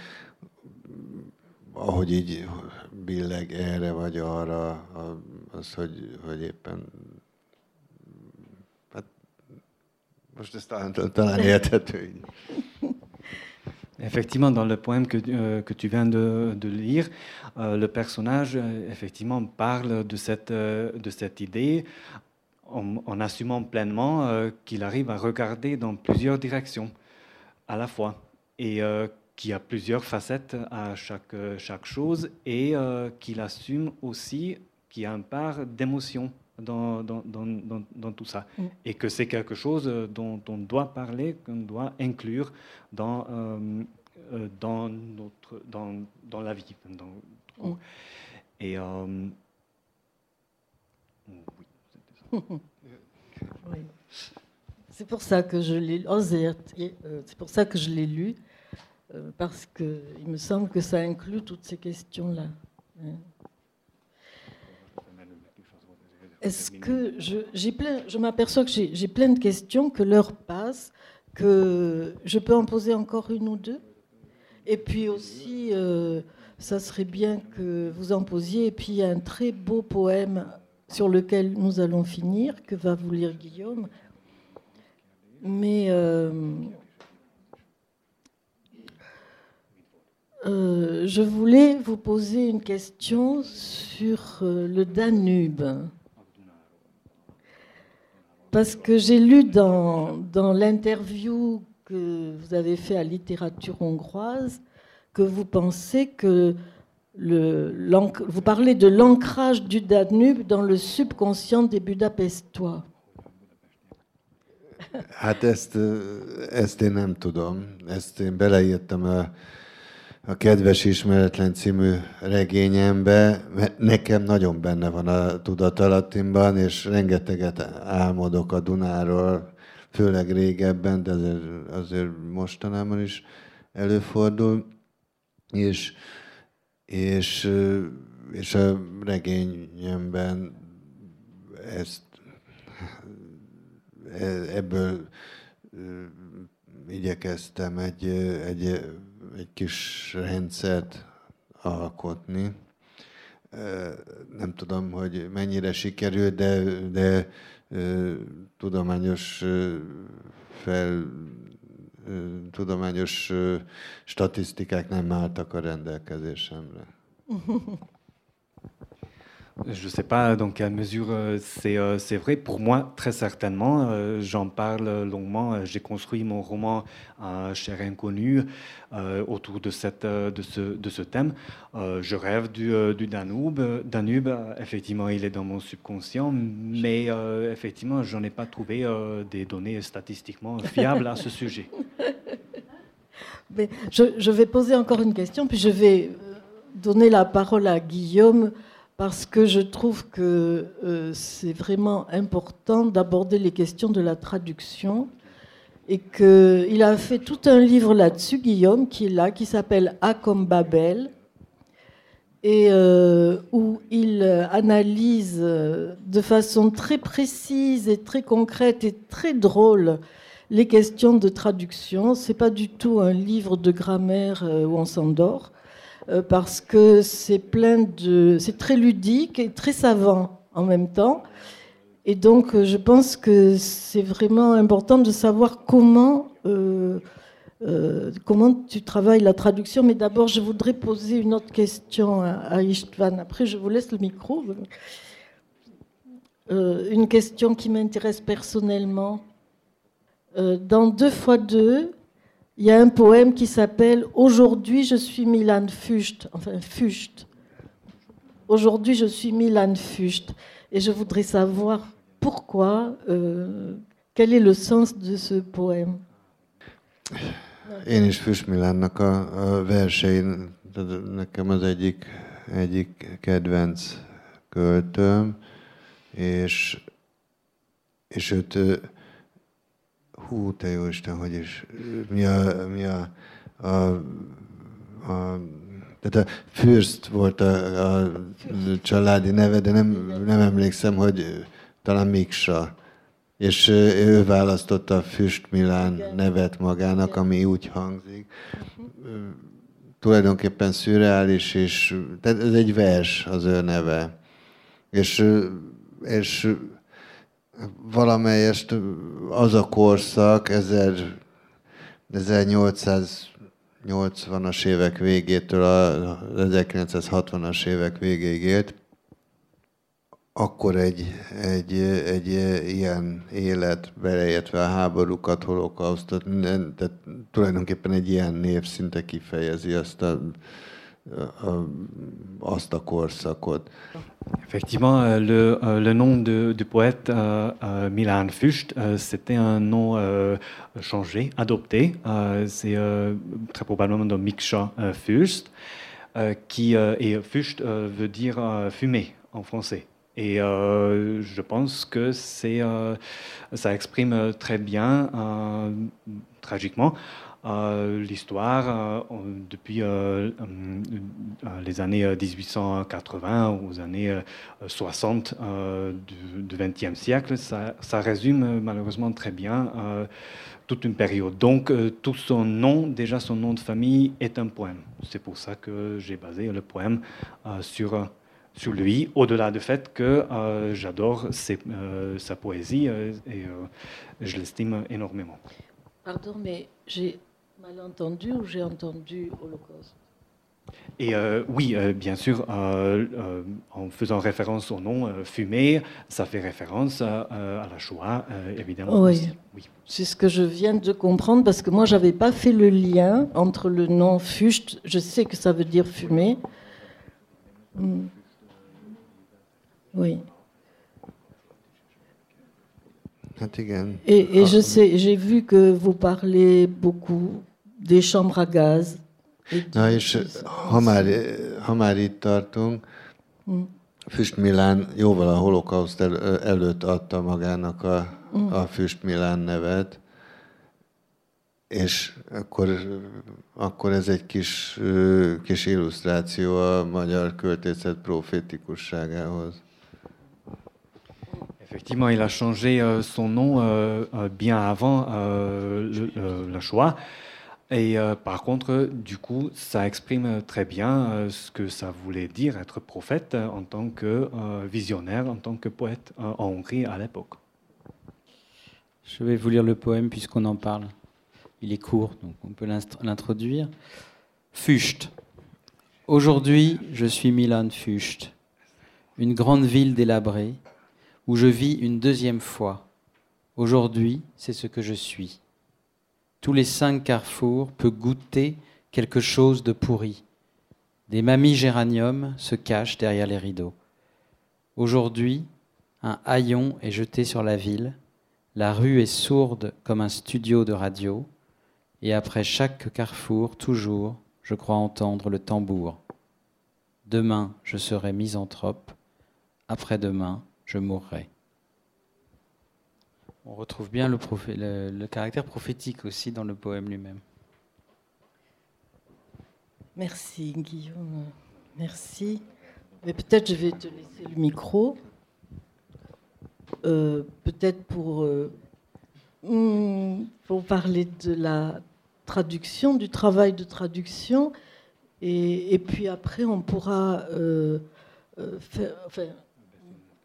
Effectivement, dans le poème que, euh, que tu viens de, de lire, euh, le personnage euh, effectivement parle de cette, de cette idée en, en assumant pleinement qu'il arrive à regarder dans plusieurs directions à la fois. Et qu'il y a plusieurs facettes à chaque, chaque chose et qu'il assume aussi qu'il y a une part d'émotion dans, dans, dans, dans, tout ça. Mm. Et que c'est quelque chose dont on doit parler, qu'on doit inclure dans, euh, euh, dans, notre, dans, dans la vie. Mm. Et euh, oui, C'est pour ça que je l'ai c'est pour ça que je l'ai lu, parce qu'il me semble que ça inclut toutes ces questions-là. Hein. Est-ce que je, je m'aperçois que j'ai plein de questions, que l'heure passe, que je peux en poser encore une ou deux Et puis aussi, euh, ça serait bien que vous en posiez. Et puis, il y a un très beau poème sur lequel nous allons finir, que va vous lire Guillaume. Mais euh, euh, je voulais vous poser une question sur le Danube. Parce que j'ai lu dans, dans l'interview que vous avez fait à Littérature hongroise que vous pensez que le, vous parlez de l'ancrage du Danube dans le subconscient des Budapestois. Hát ezt, nem tudom. Ezt én beleírtam a Kedves Ismeretlen című regényembe, mert nekem nagyon benne van a tudatalattimban, és rengeteget álmodok a Dunáról, főleg régebben, de azért, azért mostanában is előfordul. És, és, és a regényemben ezt ebből igyekeztem egy, egy egy kis rendszert alkotni. Nem tudom, hogy mennyire sikerült, de, de tudományos fel, tudományos statisztikák nem álltak a rendelkezésemre. Je ne sais pas dans quelle mesure euh, euh, c'est vrai. Pour moi, très certainement. Euh, j'en parle longuement. J'ai construit mon roman Cher Inconnu autour de, cette, de, ce, de ce thème. je rêve du, du, Danube. Danube, effectivement, il est dans mon subconscient, mais effectivement, je n'en ai pas trouvé des données statistiquement fiables à ce sujet. Je, vais poser encore une question, puis je vais donner la parole à Guillaume parce que je trouve que euh, c'est vraiment important d'aborder les questions de la traduction et qu'il a fait tout un livre là-dessus, Guillaume, qui est là, qui s'appelle A comme Babel, et euh, où il analyse euh, de façon très précise et très concrète et très drôle les questions de traduction. C'est pas du tout un livre de grammaire où on s'endort, parce que c'est plein de, c'est très ludique et très savant en même temps. Et donc, je pense que c'est vraiment important de savoir comment euh, comment tu travailles la traduction. Mais d'abord, je voudrais poser une autre question à, Istvan. Après, je vous laisse le micro. Euh, une question qui m'intéresse personnellement. Euh, dans Deux fois deux, il y a un poème qui s'appelle Aujourd'hui, je suis Milan Fucht. Enfin, Fucht. Aujourd'hui, je suis Milan Fucht. Et je voudrais savoir pourquoi, quel est le sens de ce poème? Én is Füstmilánnak a, a versein, nekem az egyik, egyik kedvenc költőm, és, és őt, hú, te jó Isten, hogy is, mi a, mi a, a, a tehát a Fürst volt a, a családi neve, de nem, nem emlékszem, hogy talán Miksa. És ő választotta a Füst Milán nevet magának, ami úgy hangzik. Tulajdonképpen szürreális, és tehát ez egy vers az ő neve. És, és valamelyest az a korszak, 1880-as évek végétől a 1960-as évek végéig élt, akkor egy, egy, egy ilyen élet, beleértve a háborúkat, holokausztot, tehát tulajdonképpen egy ilyen név szinte kifejezi azt a, Effectivement, euh, le, euh, le nom du poète euh, Milan Fucht, c'était un nom changé, adopté. C'est très probablement de Miksha euh, qui, et Fucht veut dire fumer en français. Et je pense que ça exprime très bien, tragiquement, euh, l'histoire euh, depuis euh, les années 1880 aux années 60 du XXe siècle. Ça, ça, résume malheureusement très bien toute une période. Donc, tout son nom, déjà son nom de famille, est un poème. C'est pour ça que j'ai basé le poème sur sur lui, au-delà du fait que j'adore sa poésie et je l'estime énormément. Pardon, mais j'ai mal entendu ou j'ai entendu Holocauste? Et euh, oui, euh, bien sûr, euh, en faisant référence au nom fumé, ça fait référence à la Shoah, évidemment. Oui, oui. c'est ce que je viens de comprendre parce que moi, je n'avais pas fait le lien entre le nom Fucht, je sais que ça veut dire fumé. Hmm. Oui. Et, et je sais, j'ai vu que vous parlez beaucoup des chambres à gaz. Na és ha már, ha már itt tartunk, mm. Füst Milán jóval a holokauszt el, előtt adta magának a, mm. a Füst Milán nevet, és akkor, akkor ez egy kis, kis illusztráció a magyar költészet profétikusságához. Effectivement, il a changé euh, son nom euh, euh, bien avant le, le, Et par contre, du coup, ça exprime très bien ce que ça voulait dire être prophète en tant que visionnaire, en tant que poète en Hongrie à l'époque. Je vais vous lire le poème puisqu'on en parle. Il est court, donc on peut l'introduire. Fucht. Aujourd'hui, je suis Milan Fucht, une grande ville délabrée où je vis une deuxième fois. Aujourd'hui, c'est ce que je suis. Tous les cinq carrefours peut goûter quelque chose de pourri. Des mamies géraniums se cachent derrière les rideaux. Aujourd'hui, un haillon est jeté sur la ville, la rue est sourde comme un studio de radio, et après chaque carrefour, toujours, je crois entendre le tambour. Demain, je serai misanthrope. Après-demain, je mourrai. On retrouve bien le, caractère prophétique aussi dans le poème lui-même. Merci Guillaume, merci. Mais peut-être je vais te laisser le micro. Euh, peut-être pour, euh, hmm, pour parler de la traduction, du travail de traduction. Et, puis après, on pourra euh,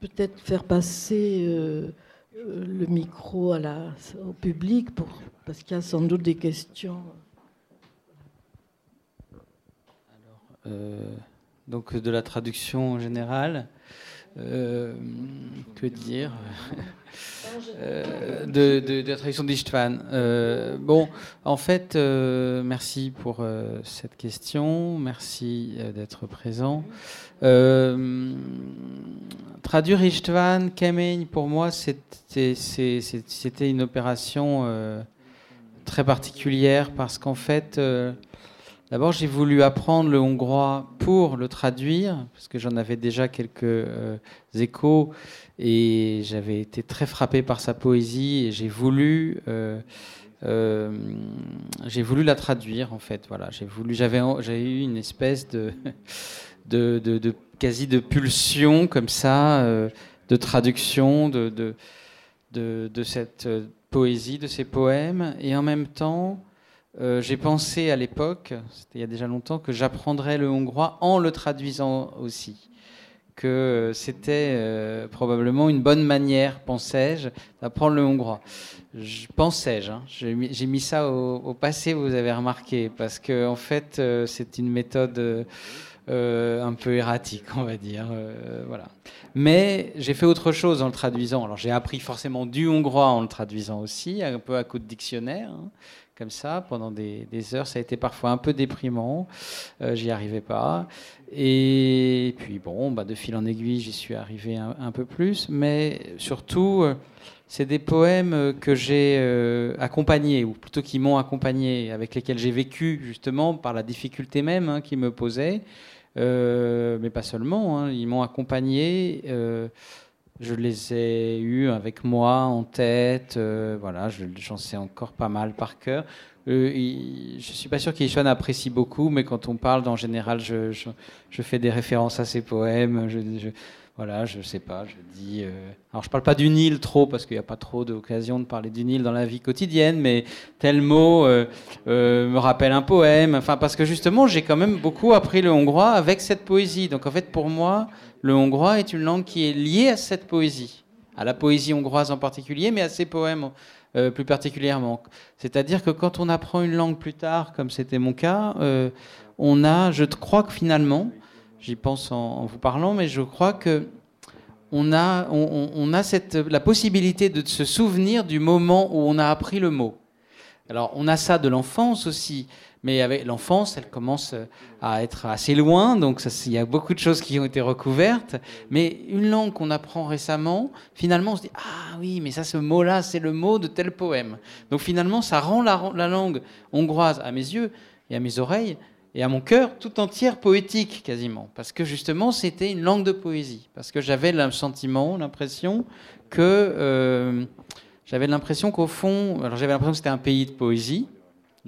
peut-être faire passer le micro au public pour, parce qu'il y a sans doute des questions. donc de la traduction générale. Euh, que dire? Euh, de, la traduction d'Istvan. Euh, bon, en fait, merci pour cette question, merci d'être présent. traduire Istvan, Kemeň, pour moi, c'était une opération très particulière parce qu'en fait, D'abord, j'ai voulu apprendre le hongrois pour le traduire, parce que j'en avais déjà quelques euh, échos, et j'avais été très frappé par sa poésie, et j'ai voulu, euh, euh, j'ai voulu la traduire, en fait. Voilà, j'ai voulu, j'avais, eu une espèce de, quasi de pulsion comme ça, de traduction de, de cette poésie, de ces poèmes, et en même temps euh, j'ai pensé à l'époque, c'était il y a déjà longtemps, que j'apprendrais le hongrois en le traduisant aussi. Que c'était euh, probablement une bonne manière, pensais-je, d'apprendre le hongrois. Pensais-je, hein. j'ai mis ça au, passé, vous avez remarqué, parce que en fait, euh, c'est une méthode un peu erratique, on va dire. voilà. Mais j'ai fait autre chose en le traduisant. Alors j'ai appris forcément du hongrois en le traduisant aussi, un peu à coup de dictionnaire. Hein comme ça pendant des, heures. Ça a été parfois un peu déprimant. Euh, j'y arrivais pas. Et puis bon, bah, de fil en aiguille, j'y suis arrivé un, peu plus. Mais surtout, euh, c'est des poèmes que j'ai euh, accompagnés, ou plutôt qui m'ont accompagné, avec lesquels j'ai vécu justement par la difficulté même hein, qu'ils me posaient. mais pas seulement, hein. ils m'ont accompagné je les ai eus avec moi en tête. Euh, voilà, j'en sais encore pas mal par cœur. Euh, je suis pas sûr qu'Ishwan apprécie beaucoup, mais quand on parle, en général, je, fais des références à ses poèmes. Voilà, je sais pas, je dis. Euh, alors, je parle pas du Nil trop parce qu'il n'y a pas trop d'occasion de parler du Nil dans la vie quotidienne, mais tel mot euh, me rappelle un poème. Enfin, parce que justement, j'ai quand même beaucoup appris le hongrois avec cette poésie. Donc, en fait, pour moi, le hongrois est une langue qui est liée à cette poésie, à la poésie hongroise en particulier, mais à ses poèmes euh, plus particulièrement. C'est-à-dire que quand on apprend une langue plus tard, comme c'était mon cas, euh, on a, je crois que finalement, j'y pense en, vous parlant, mais je crois que on a, la possibilité de se souvenir du moment où on a appris le mot. Alors, on a ça de l'enfance aussi. Mais avec l'enfance, elle commence euh, à être assez loin, donc il y a beaucoup de choses qui ont été recouvertes. Mais une langue qu'on apprend récemment, finalement, on se dit ah oui, mais ça, ce mot-là, c'est le mot de tel poème. Donc finalement, ça rend la, langue hongroise à mes yeux et à mes oreilles et à mon cœur tout entière poétique quasiment, parce que justement, c'était une langue de poésie, parce que j'avais le sentiment, l'impression que euh, j'avais l'impression qu'au fond, alors j'avais l'impression que c'était un pays de poésie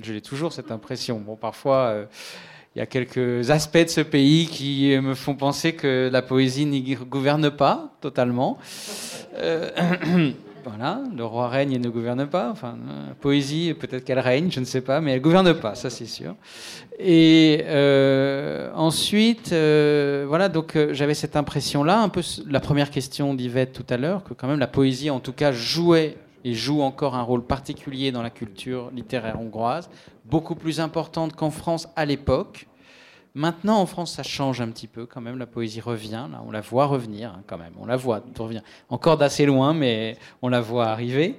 j'ai toujours cette impression. Bon, parfois, euh, il y a quelques aspects de ce pays qui me font penser que la poésie n'y gouverne pas totalement. Euh, voilà, le roi règne et ne gouverne pas. Enfin, la poésie, peut-être qu'elle règne, je ne sais pas, mais elle gouverne pas, ça c'est sûr. Et euh, ensuite, voilà, donc j'avais cette impression-là, un peu la première question d'Yvette tout à l'heure, que quand même la poésie, en tout cas, jouait et joue encore un rôle particulier dans la culture littéraire hongroise, beaucoup plus importante qu'en France à l'époque. Maintenant, en France, ça change un petit peu quand même. La poésie revient, on la voit revenir hein, quand même. On la voit, revient encore d'assez loin, mais on la voit arriver.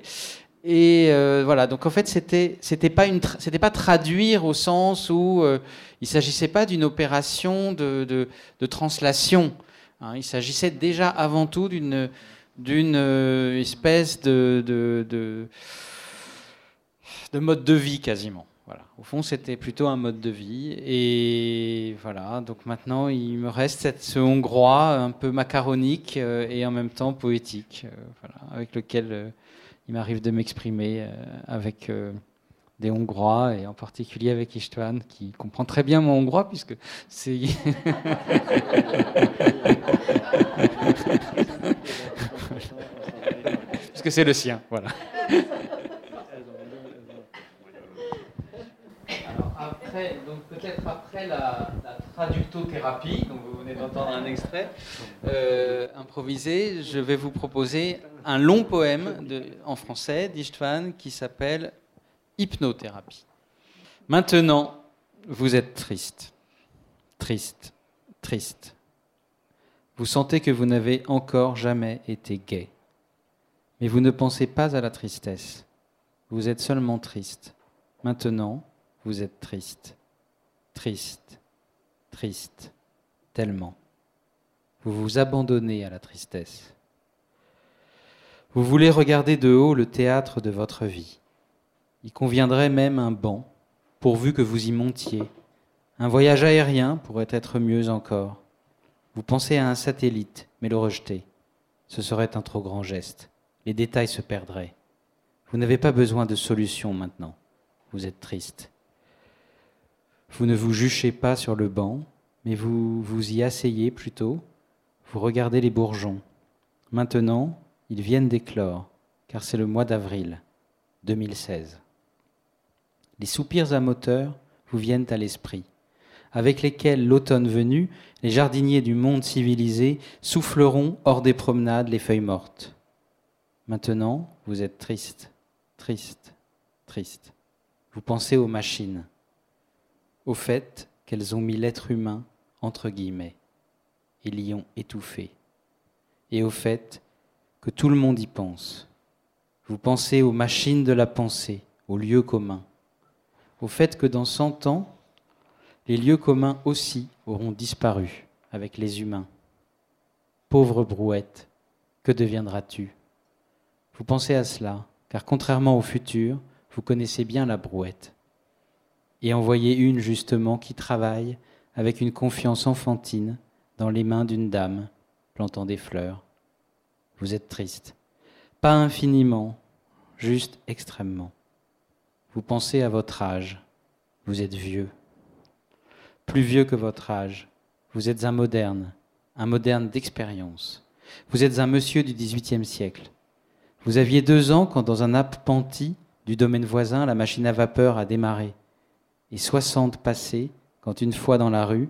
Et euh, voilà, donc en fait, c'était c'était pas c'était pas traduire au sens où euh, il s'agissait pas d'une opération de, de, translation. Hein. il s'agissait déjà avant tout d'une d'une euh, espèce de, de, de, mode de vie quasiment. Au fond, c'était plutôt un mode de vie. Et voilà, donc maintenant, il me reste cette, ce hongrois un peu macaronique euh, et en même temps poétique, euh, voilà, avec lequel euh, il m'arrive de m'exprimer avec des Hongrois et en particulier avec Istvan qui comprend très bien mon hongrois puisque c'est. puisque c'est le sien, voilà. donc peut-être après la, traductothérapie, dont vous venez d'entendre un extrait euh, improvisé, je vais vous proposer un long poème en français d'Istvan qui s'appelle Hypnothérapie. Maintenant, vous êtes triste, triste, triste. Vous sentez que vous n'avez encore jamais été gai. Mais vous ne pensez pas à la tristesse. Vous êtes seulement triste. Maintenant, vous êtes triste, triste, triste, tellement. Vous vous abandonnez à la tristesse. Vous voulez regarder de haut le théâtre de votre vie. Il conviendrait même un banc, pourvu que vous y montiez. Un voyage aérien pourrait être mieux encore. Vous pensez à un satellite, mais le rejetez. Ce serait un trop grand geste. Les détails se perdraient. Vous n'avez pas besoin de solution maintenant. Vous êtes triste. Vous ne vous juchez pas sur le banc, mais vous vous y asseyez plutôt, vous regardez les bourgeons. Maintenant, ils viennent d'éclore, car c'est le mois d'avril 2016. Les soupirs à moteur vous viennent à l'esprit, avec lesquels, l'automne venu, les jardiniers du monde civilisé souffleront hors des promenades les feuilles mortes. Maintenant, vous êtes triste, triste, triste. Vous pensez aux machines, au fait qu'elles ont mis l'être humain entre guillemets et l'y ont étouffé, et au fait que tout le monde y pense. Vous pensez aux machines de la pensée, aux lieux communs, au fait que dans cent ans, les lieux communs aussi auront disparu avec les humains. Pauvre brouette, que deviendras-tu? Vous pensez à cela, car contrairement au futur, vous connaissez bien la brouette et envoyer une justement qui travaille avec une confiance enfantine dans les mains d'une dame plantant des fleurs. Vous êtes triste. Pas infiniment, juste extrêmement. Vous pensez à votre âge. Vous êtes vieux. Plus vieux que votre âge. Vous êtes un moderne, un moderne d'expérience. Vous êtes un monsieur du XVIIIe siècle. Vous aviez deux ans quand dans un appentis du domaine voisin, la machine à vapeur a démarré et soixante passés quand une fois dans la rue,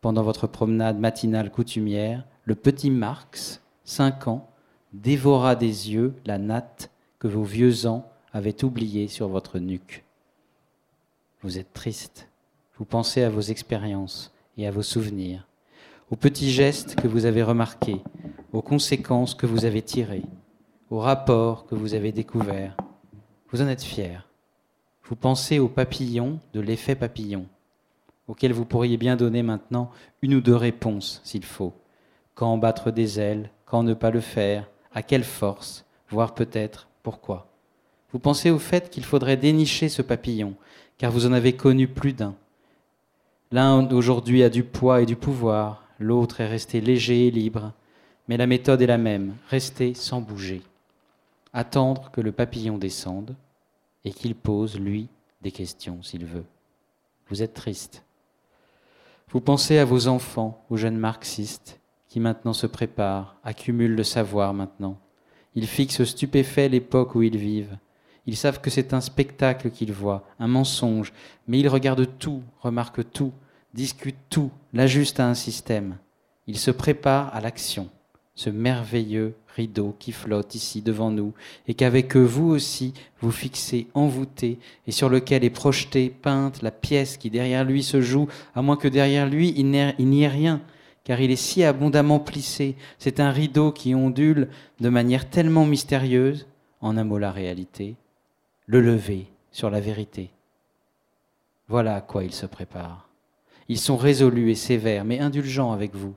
pendant votre promenade matinale coutumière, le petit Marx, cinq ans, dévora des yeux la natte que vos vieux ans avaient oubliée sur votre nuque. Vous êtes triste, vous pensez à vos expériences et à vos souvenirs, aux petits gestes que vous avez remarqués, aux conséquences que vous avez tirées, aux rapports que vous avez découverts. Vous en êtes fier vous pensez au papillon de l'effet papillon, auquel vous pourriez bien donner maintenant une ou deux réponses s'il faut. Quand battre des ailes, quand ne pas le faire, à quelle force, voire peut-être pourquoi. Vous pensez au fait qu'il faudrait dénicher ce papillon, car vous en avez connu plus d'un. L'un aujourd'hui a du poids et du pouvoir, l'autre est resté léger et libre, mais la méthode est la même, rester sans bouger. Attendre que le papillon descende, et qu'il pose, lui, des questions s'il veut. Vous êtes triste. Vous pensez à vos enfants, aux jeunes marxistes, qui maintenant se préparent, accumulent le savoir maintenant. Ils fixent stupéfaits l'époque où ils vivent. Ils savent que c'est un spectacle qu'ils voient, un mensonge, mais ils regardent tout, remarquent tout, discutent tout, l'ajustent à un système. Ils se préparent à l'action ce merveilleux rideau qui flotte ici devant nous, et qu'avec eux, vous aussi, vous fixez envoûté, et sur lequel est projetée, peinte, la pièce qui derrière lui se joue, à moins que derrière lui il n'y ait rien, car il est si abondamment plissé, c'est un rideau qui ondule de manière tellement mystérieuse, en un mot la réalité, le lever sur la vérité. Voilà à quoi ils se préparent. Ils sont résolus et sévères, mais indulgents avec vous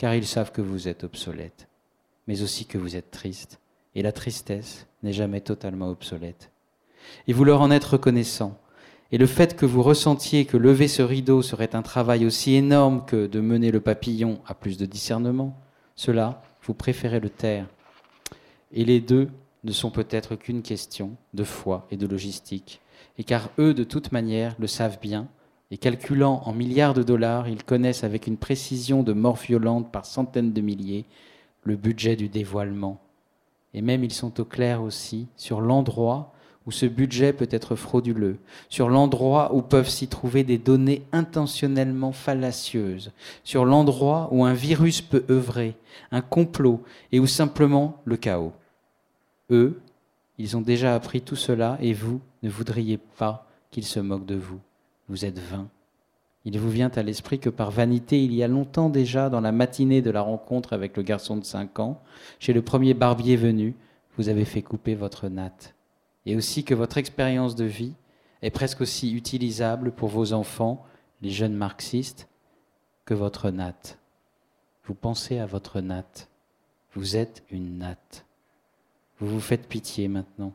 car ils savent que vous êtes obsolète, mais aussi que vous êtes triste, et la tristesse n'est jamais totalement obsolète. Et vous leur en êtes reconnaissant, Et le fait que vous ressentiez que lever ce rideau serait un travail aussi énorme que de mener le papillon à plus de discernement, cela, vous préférez le taire. Et les deux ne sont peut-être qu'une question de foi et de logistique. Et car eux, de toute manière, le savent bien, et calculant en milliards de dollars, ils connaissent avec une précision de mort violente par centaines de milliers le budget du dévoilement. Et même ils sont au clair aussi sur l'endroit où ce budget peut être frauduleux, sur l'endroit où peuvent s'y trouver des données intentionnellement fallacieuses, sur l'endroit où un virus peut œuvrer, un complot, et où simplement le chaos. Eux, ils ont déjà appris tout cela, et vous ne voudriez pas qu'ils se moquent de vous. Vous êtes vain. Il vous vient à l'esprit que par vanité, il y a longtemps déjà, dans la matinée de la rencontre avec le garçon de cinq ans, chez le premier barbier venu, vous avez fait couper votre natte et aussi que votre expérience de vie est presque aussi utilisable pour vos enfants, les jeunes marxistes, que votre natte. Vous pensez à votre natte. Vous êtes une natte. Vous vous faites pitié maintenant.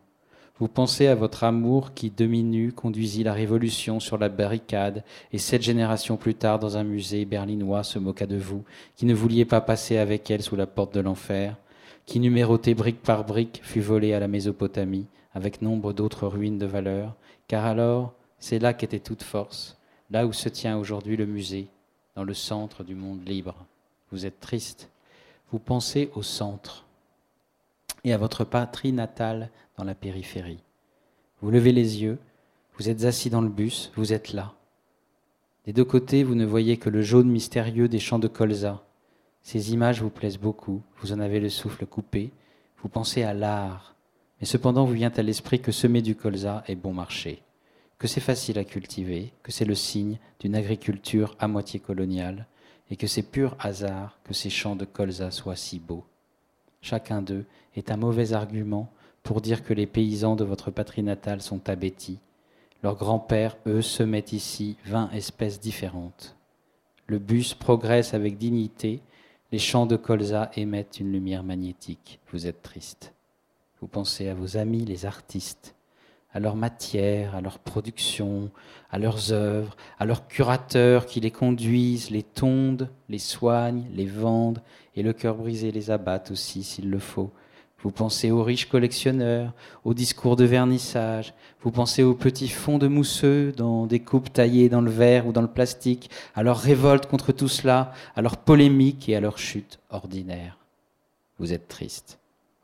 Vous pensez à votre amour qui, demi-nu, conduisit la révolution sur la barricade, et sept générations plus tard, dans un musée berlinois, se moqua de vous, qui ne vouliez pas passer avec elle sous la porte de l'enfer, qui, numéroté brique par brique, fut volé à la Mésopotamie, avec nombre d'autres ruines de valeur, car alors c'est là qu'était toute force, là où se tient aujourd'hui le musée, dans le centre du monde libre. Vous êtes triste, vous pensez au centre et à votre patrie natale dans la périphérie. Vous levez les yeux, vous êtes assis dans le bus, vous êtes là. Des deux côtés, vous ne voyez que le jaune mystérieux des champs de colza. Ces images vous plaisent beaucoup, vous en avez le souffle coupé, vous pensez à l'art, mais cependant vous vient à l'esprit que semer du colza est bon marché, que c'est facile à cultiver, que c'est le signe d'une agriculture à moitié coloniale, et que c'est pur hasard que ces champs de colza soient si beaux. Chacun d'eux est un mauvais argument pour dire que les paysans de votre patrie natale sont abétis. Leurs grands-pères, eux, semaient ici vingt espèces différentes. Le bus progresse avec dignité, les champs de colza émettent une lumière magnétique. Vous êtes triste. Vous pensez à vos amis, les artistes, à leur matière, à leur production, à leurs œuvres, à leurs curateurs qui les conduisent, les tondent, les soignent, les vendent, et le cœur brisé les abattent aussi s'il le faut. Vous pensez aux riches collectionneurs, aux discours de vernissage, vous pensez aux petits fonds de mousseux dans des coupes taillées dans le verre ou dans le plastique, à leur révolte contre tout cela, à leur polémique et à leur chute ordinaire. Vous êtes triste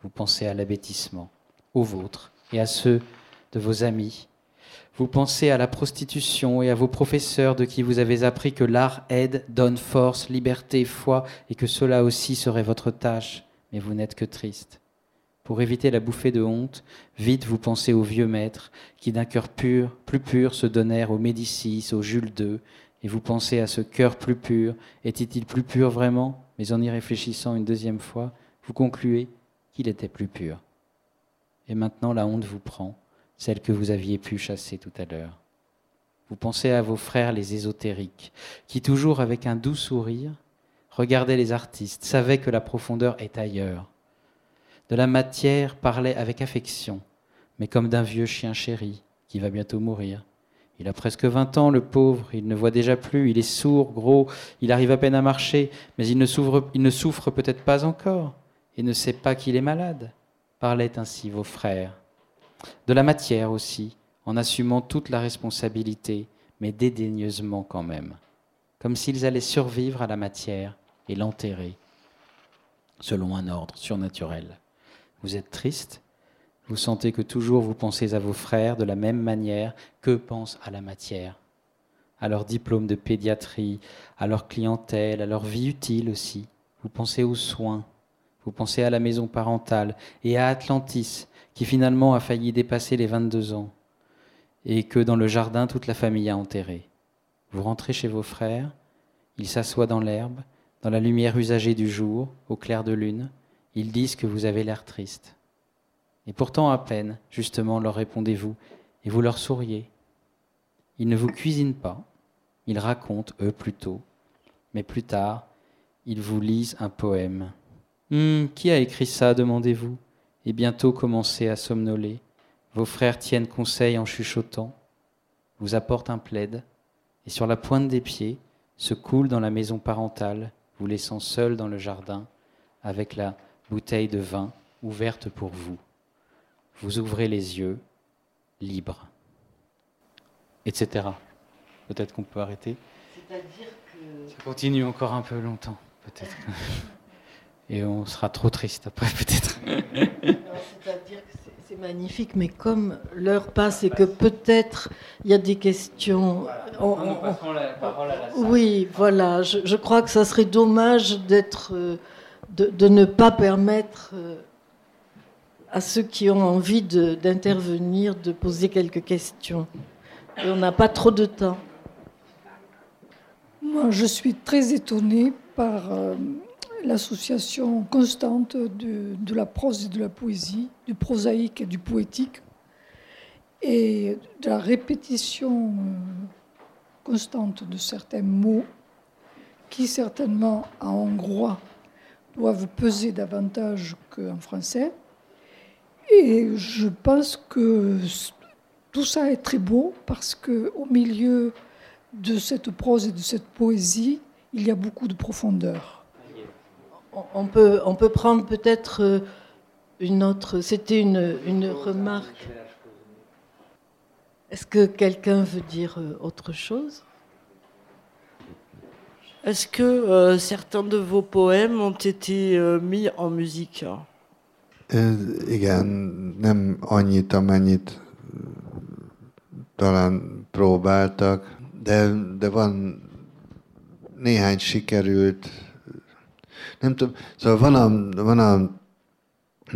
vous pensez à l'abêtissement, aux vôtres et à ceux de vos amis. Vous pensez à la prostitution et à vos professeurs de qui vous avez appris que l'art aide, donne force, liberté, foi, et que cela aussi serait votre tâche, mais vous n'êtes que triste. Pour éviter la bouffée de honte, vite vous pensez aux vieux maîtres qui d'un cœur pur, plus pur, se donnèrent aux Médicis, aux Jules II, et vous pensez à ce cœur plus pur. Était-il plus pur vraiment? Mais en y réfléchissant une deuxième fois, vous concluez qu'il était plus pur. Et maintenant la honte vous prend, celle que vous aviez pu chasser tout à l'heure. Vous pensez à vos frères les ésotériques, qui toujours avec un doux sourire regardaient les artistes, savaient que la profondeur est ailleurs. De la matière parlaient avec affection, mais comme d'un vieux chien chéri qui va bientôt mourir. Il a presque vingt ans, le pauvre, il ne voit déjà plus, il est sourd, gros, il arrive à peine à marcher, mais il ne souffre, il ne souffre peut-être pas encore et ne sait pas qu'il est malade, parlaient ainsi vos frères. De la matière aussi, en assumant toute la responsabilité, mais dédaigneusement quand même, comme s'ils allaient survivre à la matière et l'enterrer, selon un ordre surnaturel. Vous êtes triste. Vous sentez que toujours vous pensez à vos frères de la même manière que pensent à la matière, à leur diplôme de pédiatrie, à leur clientèle, à leur vie utile aussi. Vous pensez aux soins, vous pensez à la maison parentale et à Atlantis, qui finalement a failli dépasser les 22 ans, et que dans le jardin toute la famille a enterré. Vous rentrez chez vos frères, ils s'assoient dans l'herbe, dans la lumière usagée du jour, au clair de lune, ils disent que vous avez l'air triste. Et pourtant à peine, justement, leur répondez-vous, et vous leur souriez. Ils ne vous cuisinent pas, ils racontent, eux plutôt, mais plus tard, ils vous lisent un poème. Hum, qui a écrit ça demandez-vous, et bientôt commencez à somnoler. Vos frères tiennent conseil en chuchotant. vous apporte un plaid et sur la pointe des pieds se coule dans la maison parentale, vous laissant seul dans le jardin avec la bouteille de vin ouverte pour vous. Vous ouvrez les yeux, libre, etc. Peut-être qu'on peut arrêter. C'est-à-dire que... Ça continue encore un peu longtemps, peut-être. Et on sera trop triste après, peut-être. C'est-à-dire que c'est magnifique, mais comme l'heure passe et que peut-être il y a des questions. Oui, voilà. Je, crois que ça serait dommage d'être, euh, de, ne pas permettre euh, à ceux qui ont envie d'intervenir de, poser quelques questions. On n'a pas trop de temps. Moi, je suis très étonnée par euh, l'association constante de, de, la prose et de la poésie, du prosaïque et du poétique, et de la répétition euh, constante de certains mots qui certainement en hongrois doivent peser davantage qu'en français. Et je pense que tout ça est très beau parce qu'au milieu de cette prose et de cette poésie, il y a beaucoup de profondeur on peut, on peut prendre peut-être euh, une autre. C'était une, une remarque. Est-ce que quelqu'un veut dire euh, autre chose? Est-ce que euh, certains de vos poèmes ont été mis en musique? Igen, nem annyit, amennyit talán próbáltak, de, de van néhány sikerült, nem tudom, szóval van a, van a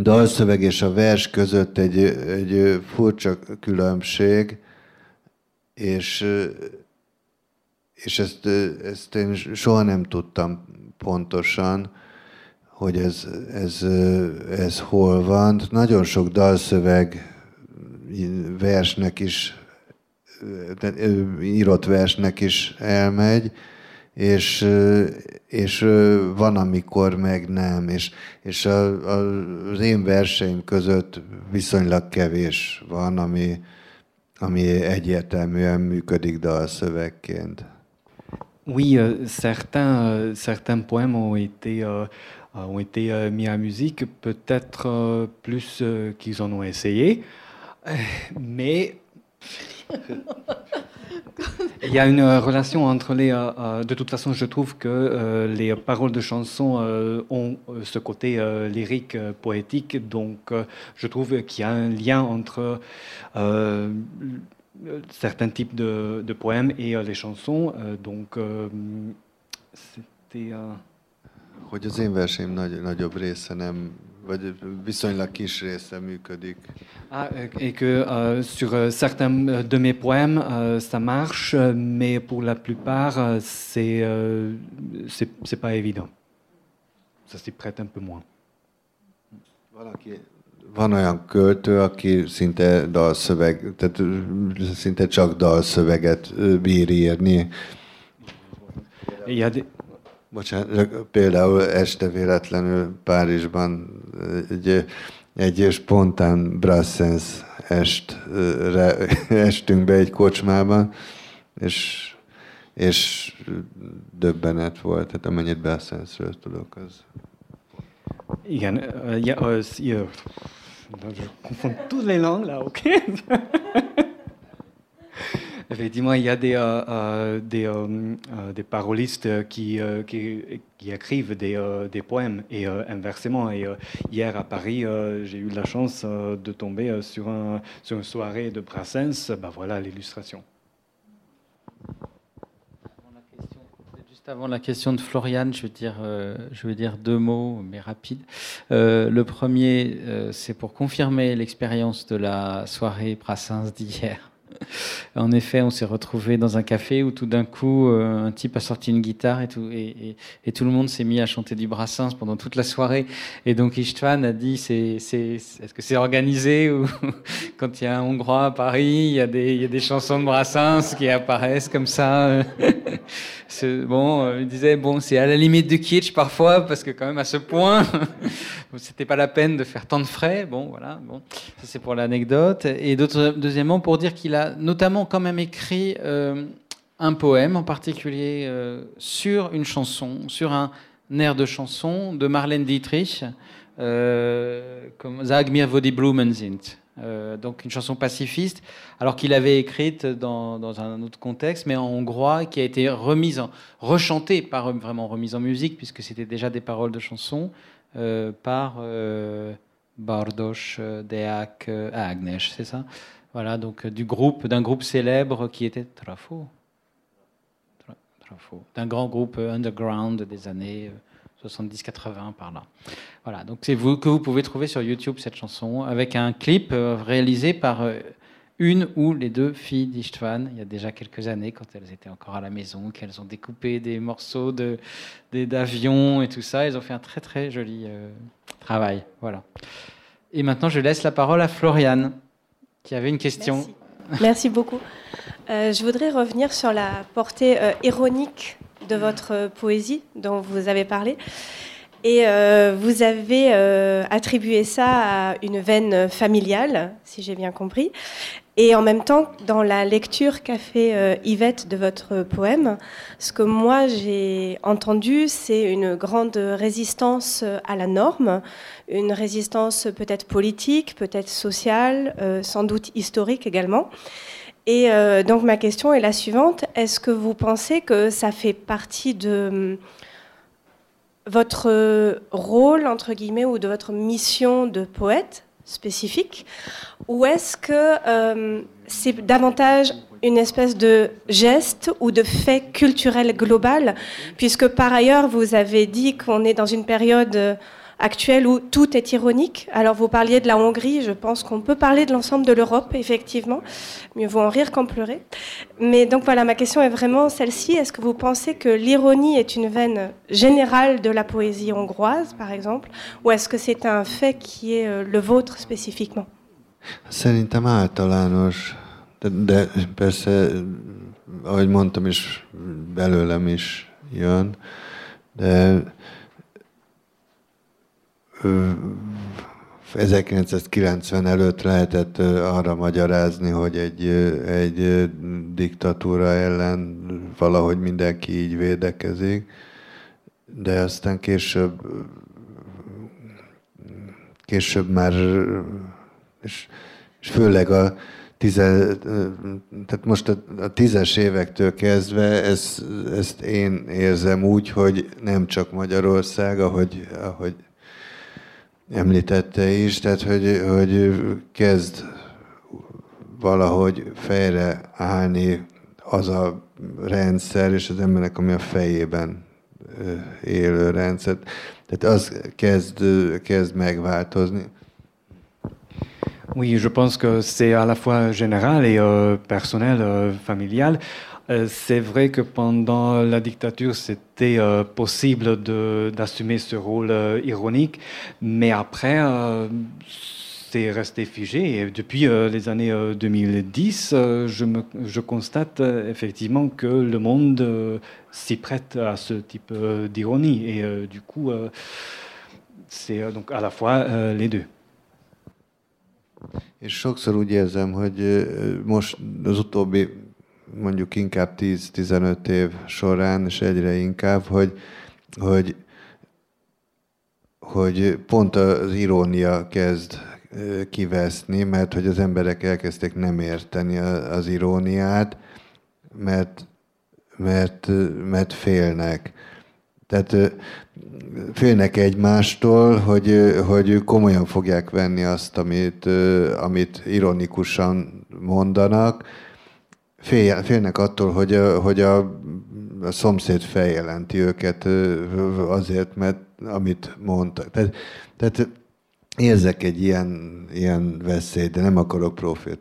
dalszöveg és a vers között egy, egy furcsa különbség, és, és ezt, ezt én soha nem tudtam pontosan, hogy ez, ez, ez hol van. Nagyon sok dalszöveg versnek is, írott versnek is elmegy, és, és van, amikor meg nem, és, és a, a, az én verseim között viszonylag kevés van, ami, ami egyértelműen működik dalszövegként. Oui, euh, certains, euh, certains poèmes ont été, euh, ont été mis à musique, peut-être plus qu'ils en ont essayé, mais Il y a une relation entre les. De toute façon, je trouve que les paroles de chansons ont ce côté lyrique, poétique. Donc, je trouve qu'il y a un lien entre certains types de, de, poèmes et les chansons. donc, c'était. Hogy az én verseim nagy, nagyobb része nem. Ah, et que euh, sur euh, certains euh, de mes poèmes, euh, ça marche, mais pour la plupart, euh, c'est euh, c'est pas évident. Ça s'y prête un peu moins. Valaki, van olyan költő, aki szinte dalszöveg, tehát szinte csak dalszöveget bír írni. Il y a des, Bocsánat, például este véletlenül Párizsban egy, egy spontán Brassens estre, estünk be egy kocsmában, és, és döbbenet volt, tehát amennyit Brassensről tudok, az... Igen, ja, az, ja, je confonds toutes les langues là, ok? Effectivement, il y a des, euh, euh des, euh, euh, des, parolistes qui, qui, qui écrivent des, des, poèmes et inversement. Et hier à Paris, j'ai eu la chance de tomber sur, un, sur une soirée de Brassens. Ben voilà l'illustration. Avant la question de Floriane, je veux dire, je veux dire deux mots, mais rapides. le premier, c'est pour confirmer l'expérience de la soirée Brassens d'hier. En effet, on s'est retrouvé dans un café où tout d'un coup, euh, un type a sorti une guitare et tout, et, tout le monde s'est mis à chanter du Brassens pendant toute la soirée. Et donc Istvan a dit, c'est, c'est, est-ce que c'est organisé ou quand il y a un Hongrois à Paris, il y a des, il y a des chansons de Brassens qui apparaissent comme ça? bon, il disait bon, c'est à la limite du kitsch parfois parce que quand même à ce point, c'était pas la peine de faire tant de frais. Bon, voilà. Bon, ça c'est pour l'anecdote. Et deuxièmement, pour dire qu'il a notamment quand même écrit un poème en particulier sur une chanson, sur un air de chanson de Marlène Dietrich, comme Sag mir wo. Euh, donc une chanson pacifiste, alors qu'il avait écrite dans, un autre contexte, mais en hongrois, qui a été remise, en, rechantée, pas vraiment remise en musique, puisque c'était déjà des paroles de chansons, euh, par euh, Bardos Deak Agnes, c'est ça. Voilà, donc du groupe, d'un groupe célèbre qui était Trafo, Trafo. D'un grand groupe underground des années 70-80 par là. Voilà, donc c'est vous que vous pouvez trouver sur YouTube cette chanson avec un clip euh, réalisé par euh, une ou les deux filles d'Istvan il y a déjà quelques années quand elles étaient encore à la maison, qu'elles ont découpé des morceaux d'avions et tout ça. Elles ont fait un très très joli euh, travail. Voilà. Et maintenant, je laisse la parole à Floriane qui avait une question. Merci beaucoup. je voudrais revenir sur la portée ironique de votre poésie dont vous avez parlé. Et euh, vous avez euh, attribué ça à une veine familiale, si j'ai bien compris. Et en même temps, dans la lecture qu'a fait euh, Yvette de votre poème, ce que moi j'ai entendu, c'est une grande résistance à la norme, une résistance peut-être politique, peut-être sociale, sans doute historique également. Et euh, donc ma question est la suivante. Est-ce que vous pensez que ça fait partie de votre rôle, entre guillemets, ou de votre mission de poète spécifique? Ou est-ce que hum, c'est davantage une espèce de geste ou de fait culturel global? Puisque par ailleurs, vous avez dit qu'on est dans une période actuelle où tout est ironique. Alors vous parliez de la Hongrie, je pense qu'on peut parler de l'ensemble de l'Europe, effectivement. Mieux vaut en rire qu'en pleurer. Mais donc voilà, ma question est vraiment celle-ci. Est-ce que vous pensez que l'ironie est une veine générale de la poésie hongroise, par exemple, ou est-ce que c'est un fait qui est euh, le vôtre spécifiquement? Szerintem általános, de, de persze, ahogy mondtam is, belőlem is jön, de 1990 előtt lehetett arra magyarázni, hogy egy, egy diktatúra ellen valahogy mindenki így védekezik, de aztán később később már, és, és főleg a tize, tehát most a, a tízes évektől kezdve ezt, ezt én érzem úgy, hogy nem csak Magyarország, ahogy, ahogy említette is, tehát hogy, hogy kezd valahogy fejre állni az a rendszer, és az embernek, ami a fejében élő rendszer. Tehát az kezd, kezd megváltozni. Oui, je pense que c'est à la fois général et euh, personnel, euh, familial. Euh, c'est vrai que pendant la dictature, c'était euh, possible d'assumer ce rôle euh, ironique, mais après, c'est resté figé. Et depuis les années 2010, je, me, je, constate effectivement que le monde s'y prête à ce type d'ironie. Et du coup, c'est donc à la fois les deux. És sokszor úgy érzem, hogy most az utóbbi mondjuk inkább 10-15 év során, és egyre inkább, hogy, hogy, hogy pont az irónia kezd kiveszni, mert hogy az emberek elkezdték nem érteni az iróniát, mert, mert, mert félnek. Tehát félnek egymástól, hogy, hogy komolyan fogják venni azt, amit, amit ironikusan mondanak,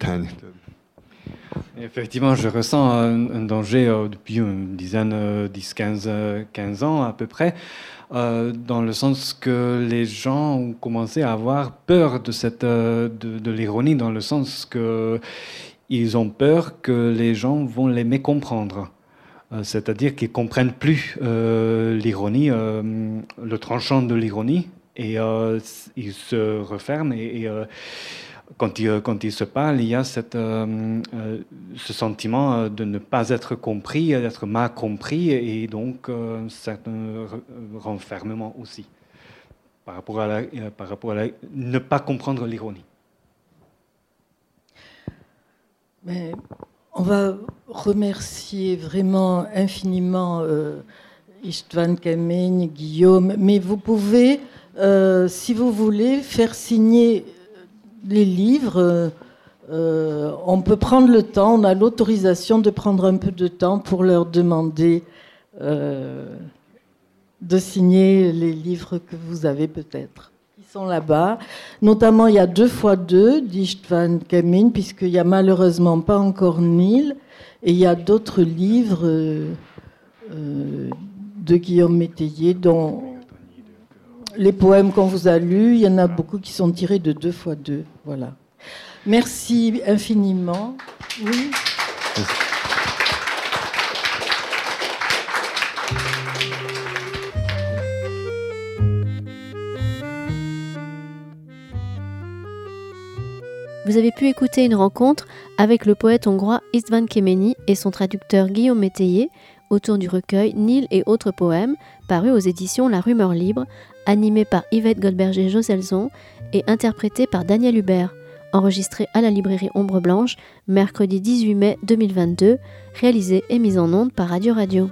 a. Effectivement, je ressens un, danger euh, depuis une dizaine, 10, 15, 15 ans à peu près, euh, dans le sens que les gens ont commencé à avoir peur de, cette, euh, de l'ironie, dans le sens que ils ont peur que les gens vont les mécomprendre. c'est-à-dire qu'ils comprennent plus l'ironie, le tranchant de l'ironie, et ils se referment et, quand il, quand il, se parle, il y a ce sentiment de ne pas être compris, d'être mal compris, et donc un certain renfermement aussi par rapport à ne pas comprendre l'ironie. On va remercier vraiment infiniment euh, Istvan Kameny, Guillaume, mais vous pouvez, euh, si vous voulez, faire signer les livres. Euh, on peut prendre le temps, on a l'autorisation de prendre un peu de temps pour leur demander de signer les livres que vous avez peut-être là-bas. Notamment, il y a deux fois deux d'Istvan Kamin, puisqu'il n'y a malheureusement pas encore Nil. Et il y a d'autres livres euh, de Guillaume Métayer, dont les poèmes qu'on vous a lus, il y en a beaucoup qui sont tirés de deux fois deux. Voilà. Merci infiniment. Oui. Vous avez pu écouter une rencontre avec le poète hongrois Istvan Kemeny et son traducteur Guillaume Métayer autour du recueil Nil et autres poèmes, paru aux éditions La Rumeur Libre, animé par Yvette Goldberger-Joselson et interprété par Daniel Hubert, enregistré à la librairie Ombre Blanche, mercredi 18 mai 2022, réalisé et mis en onde par Radio Radio.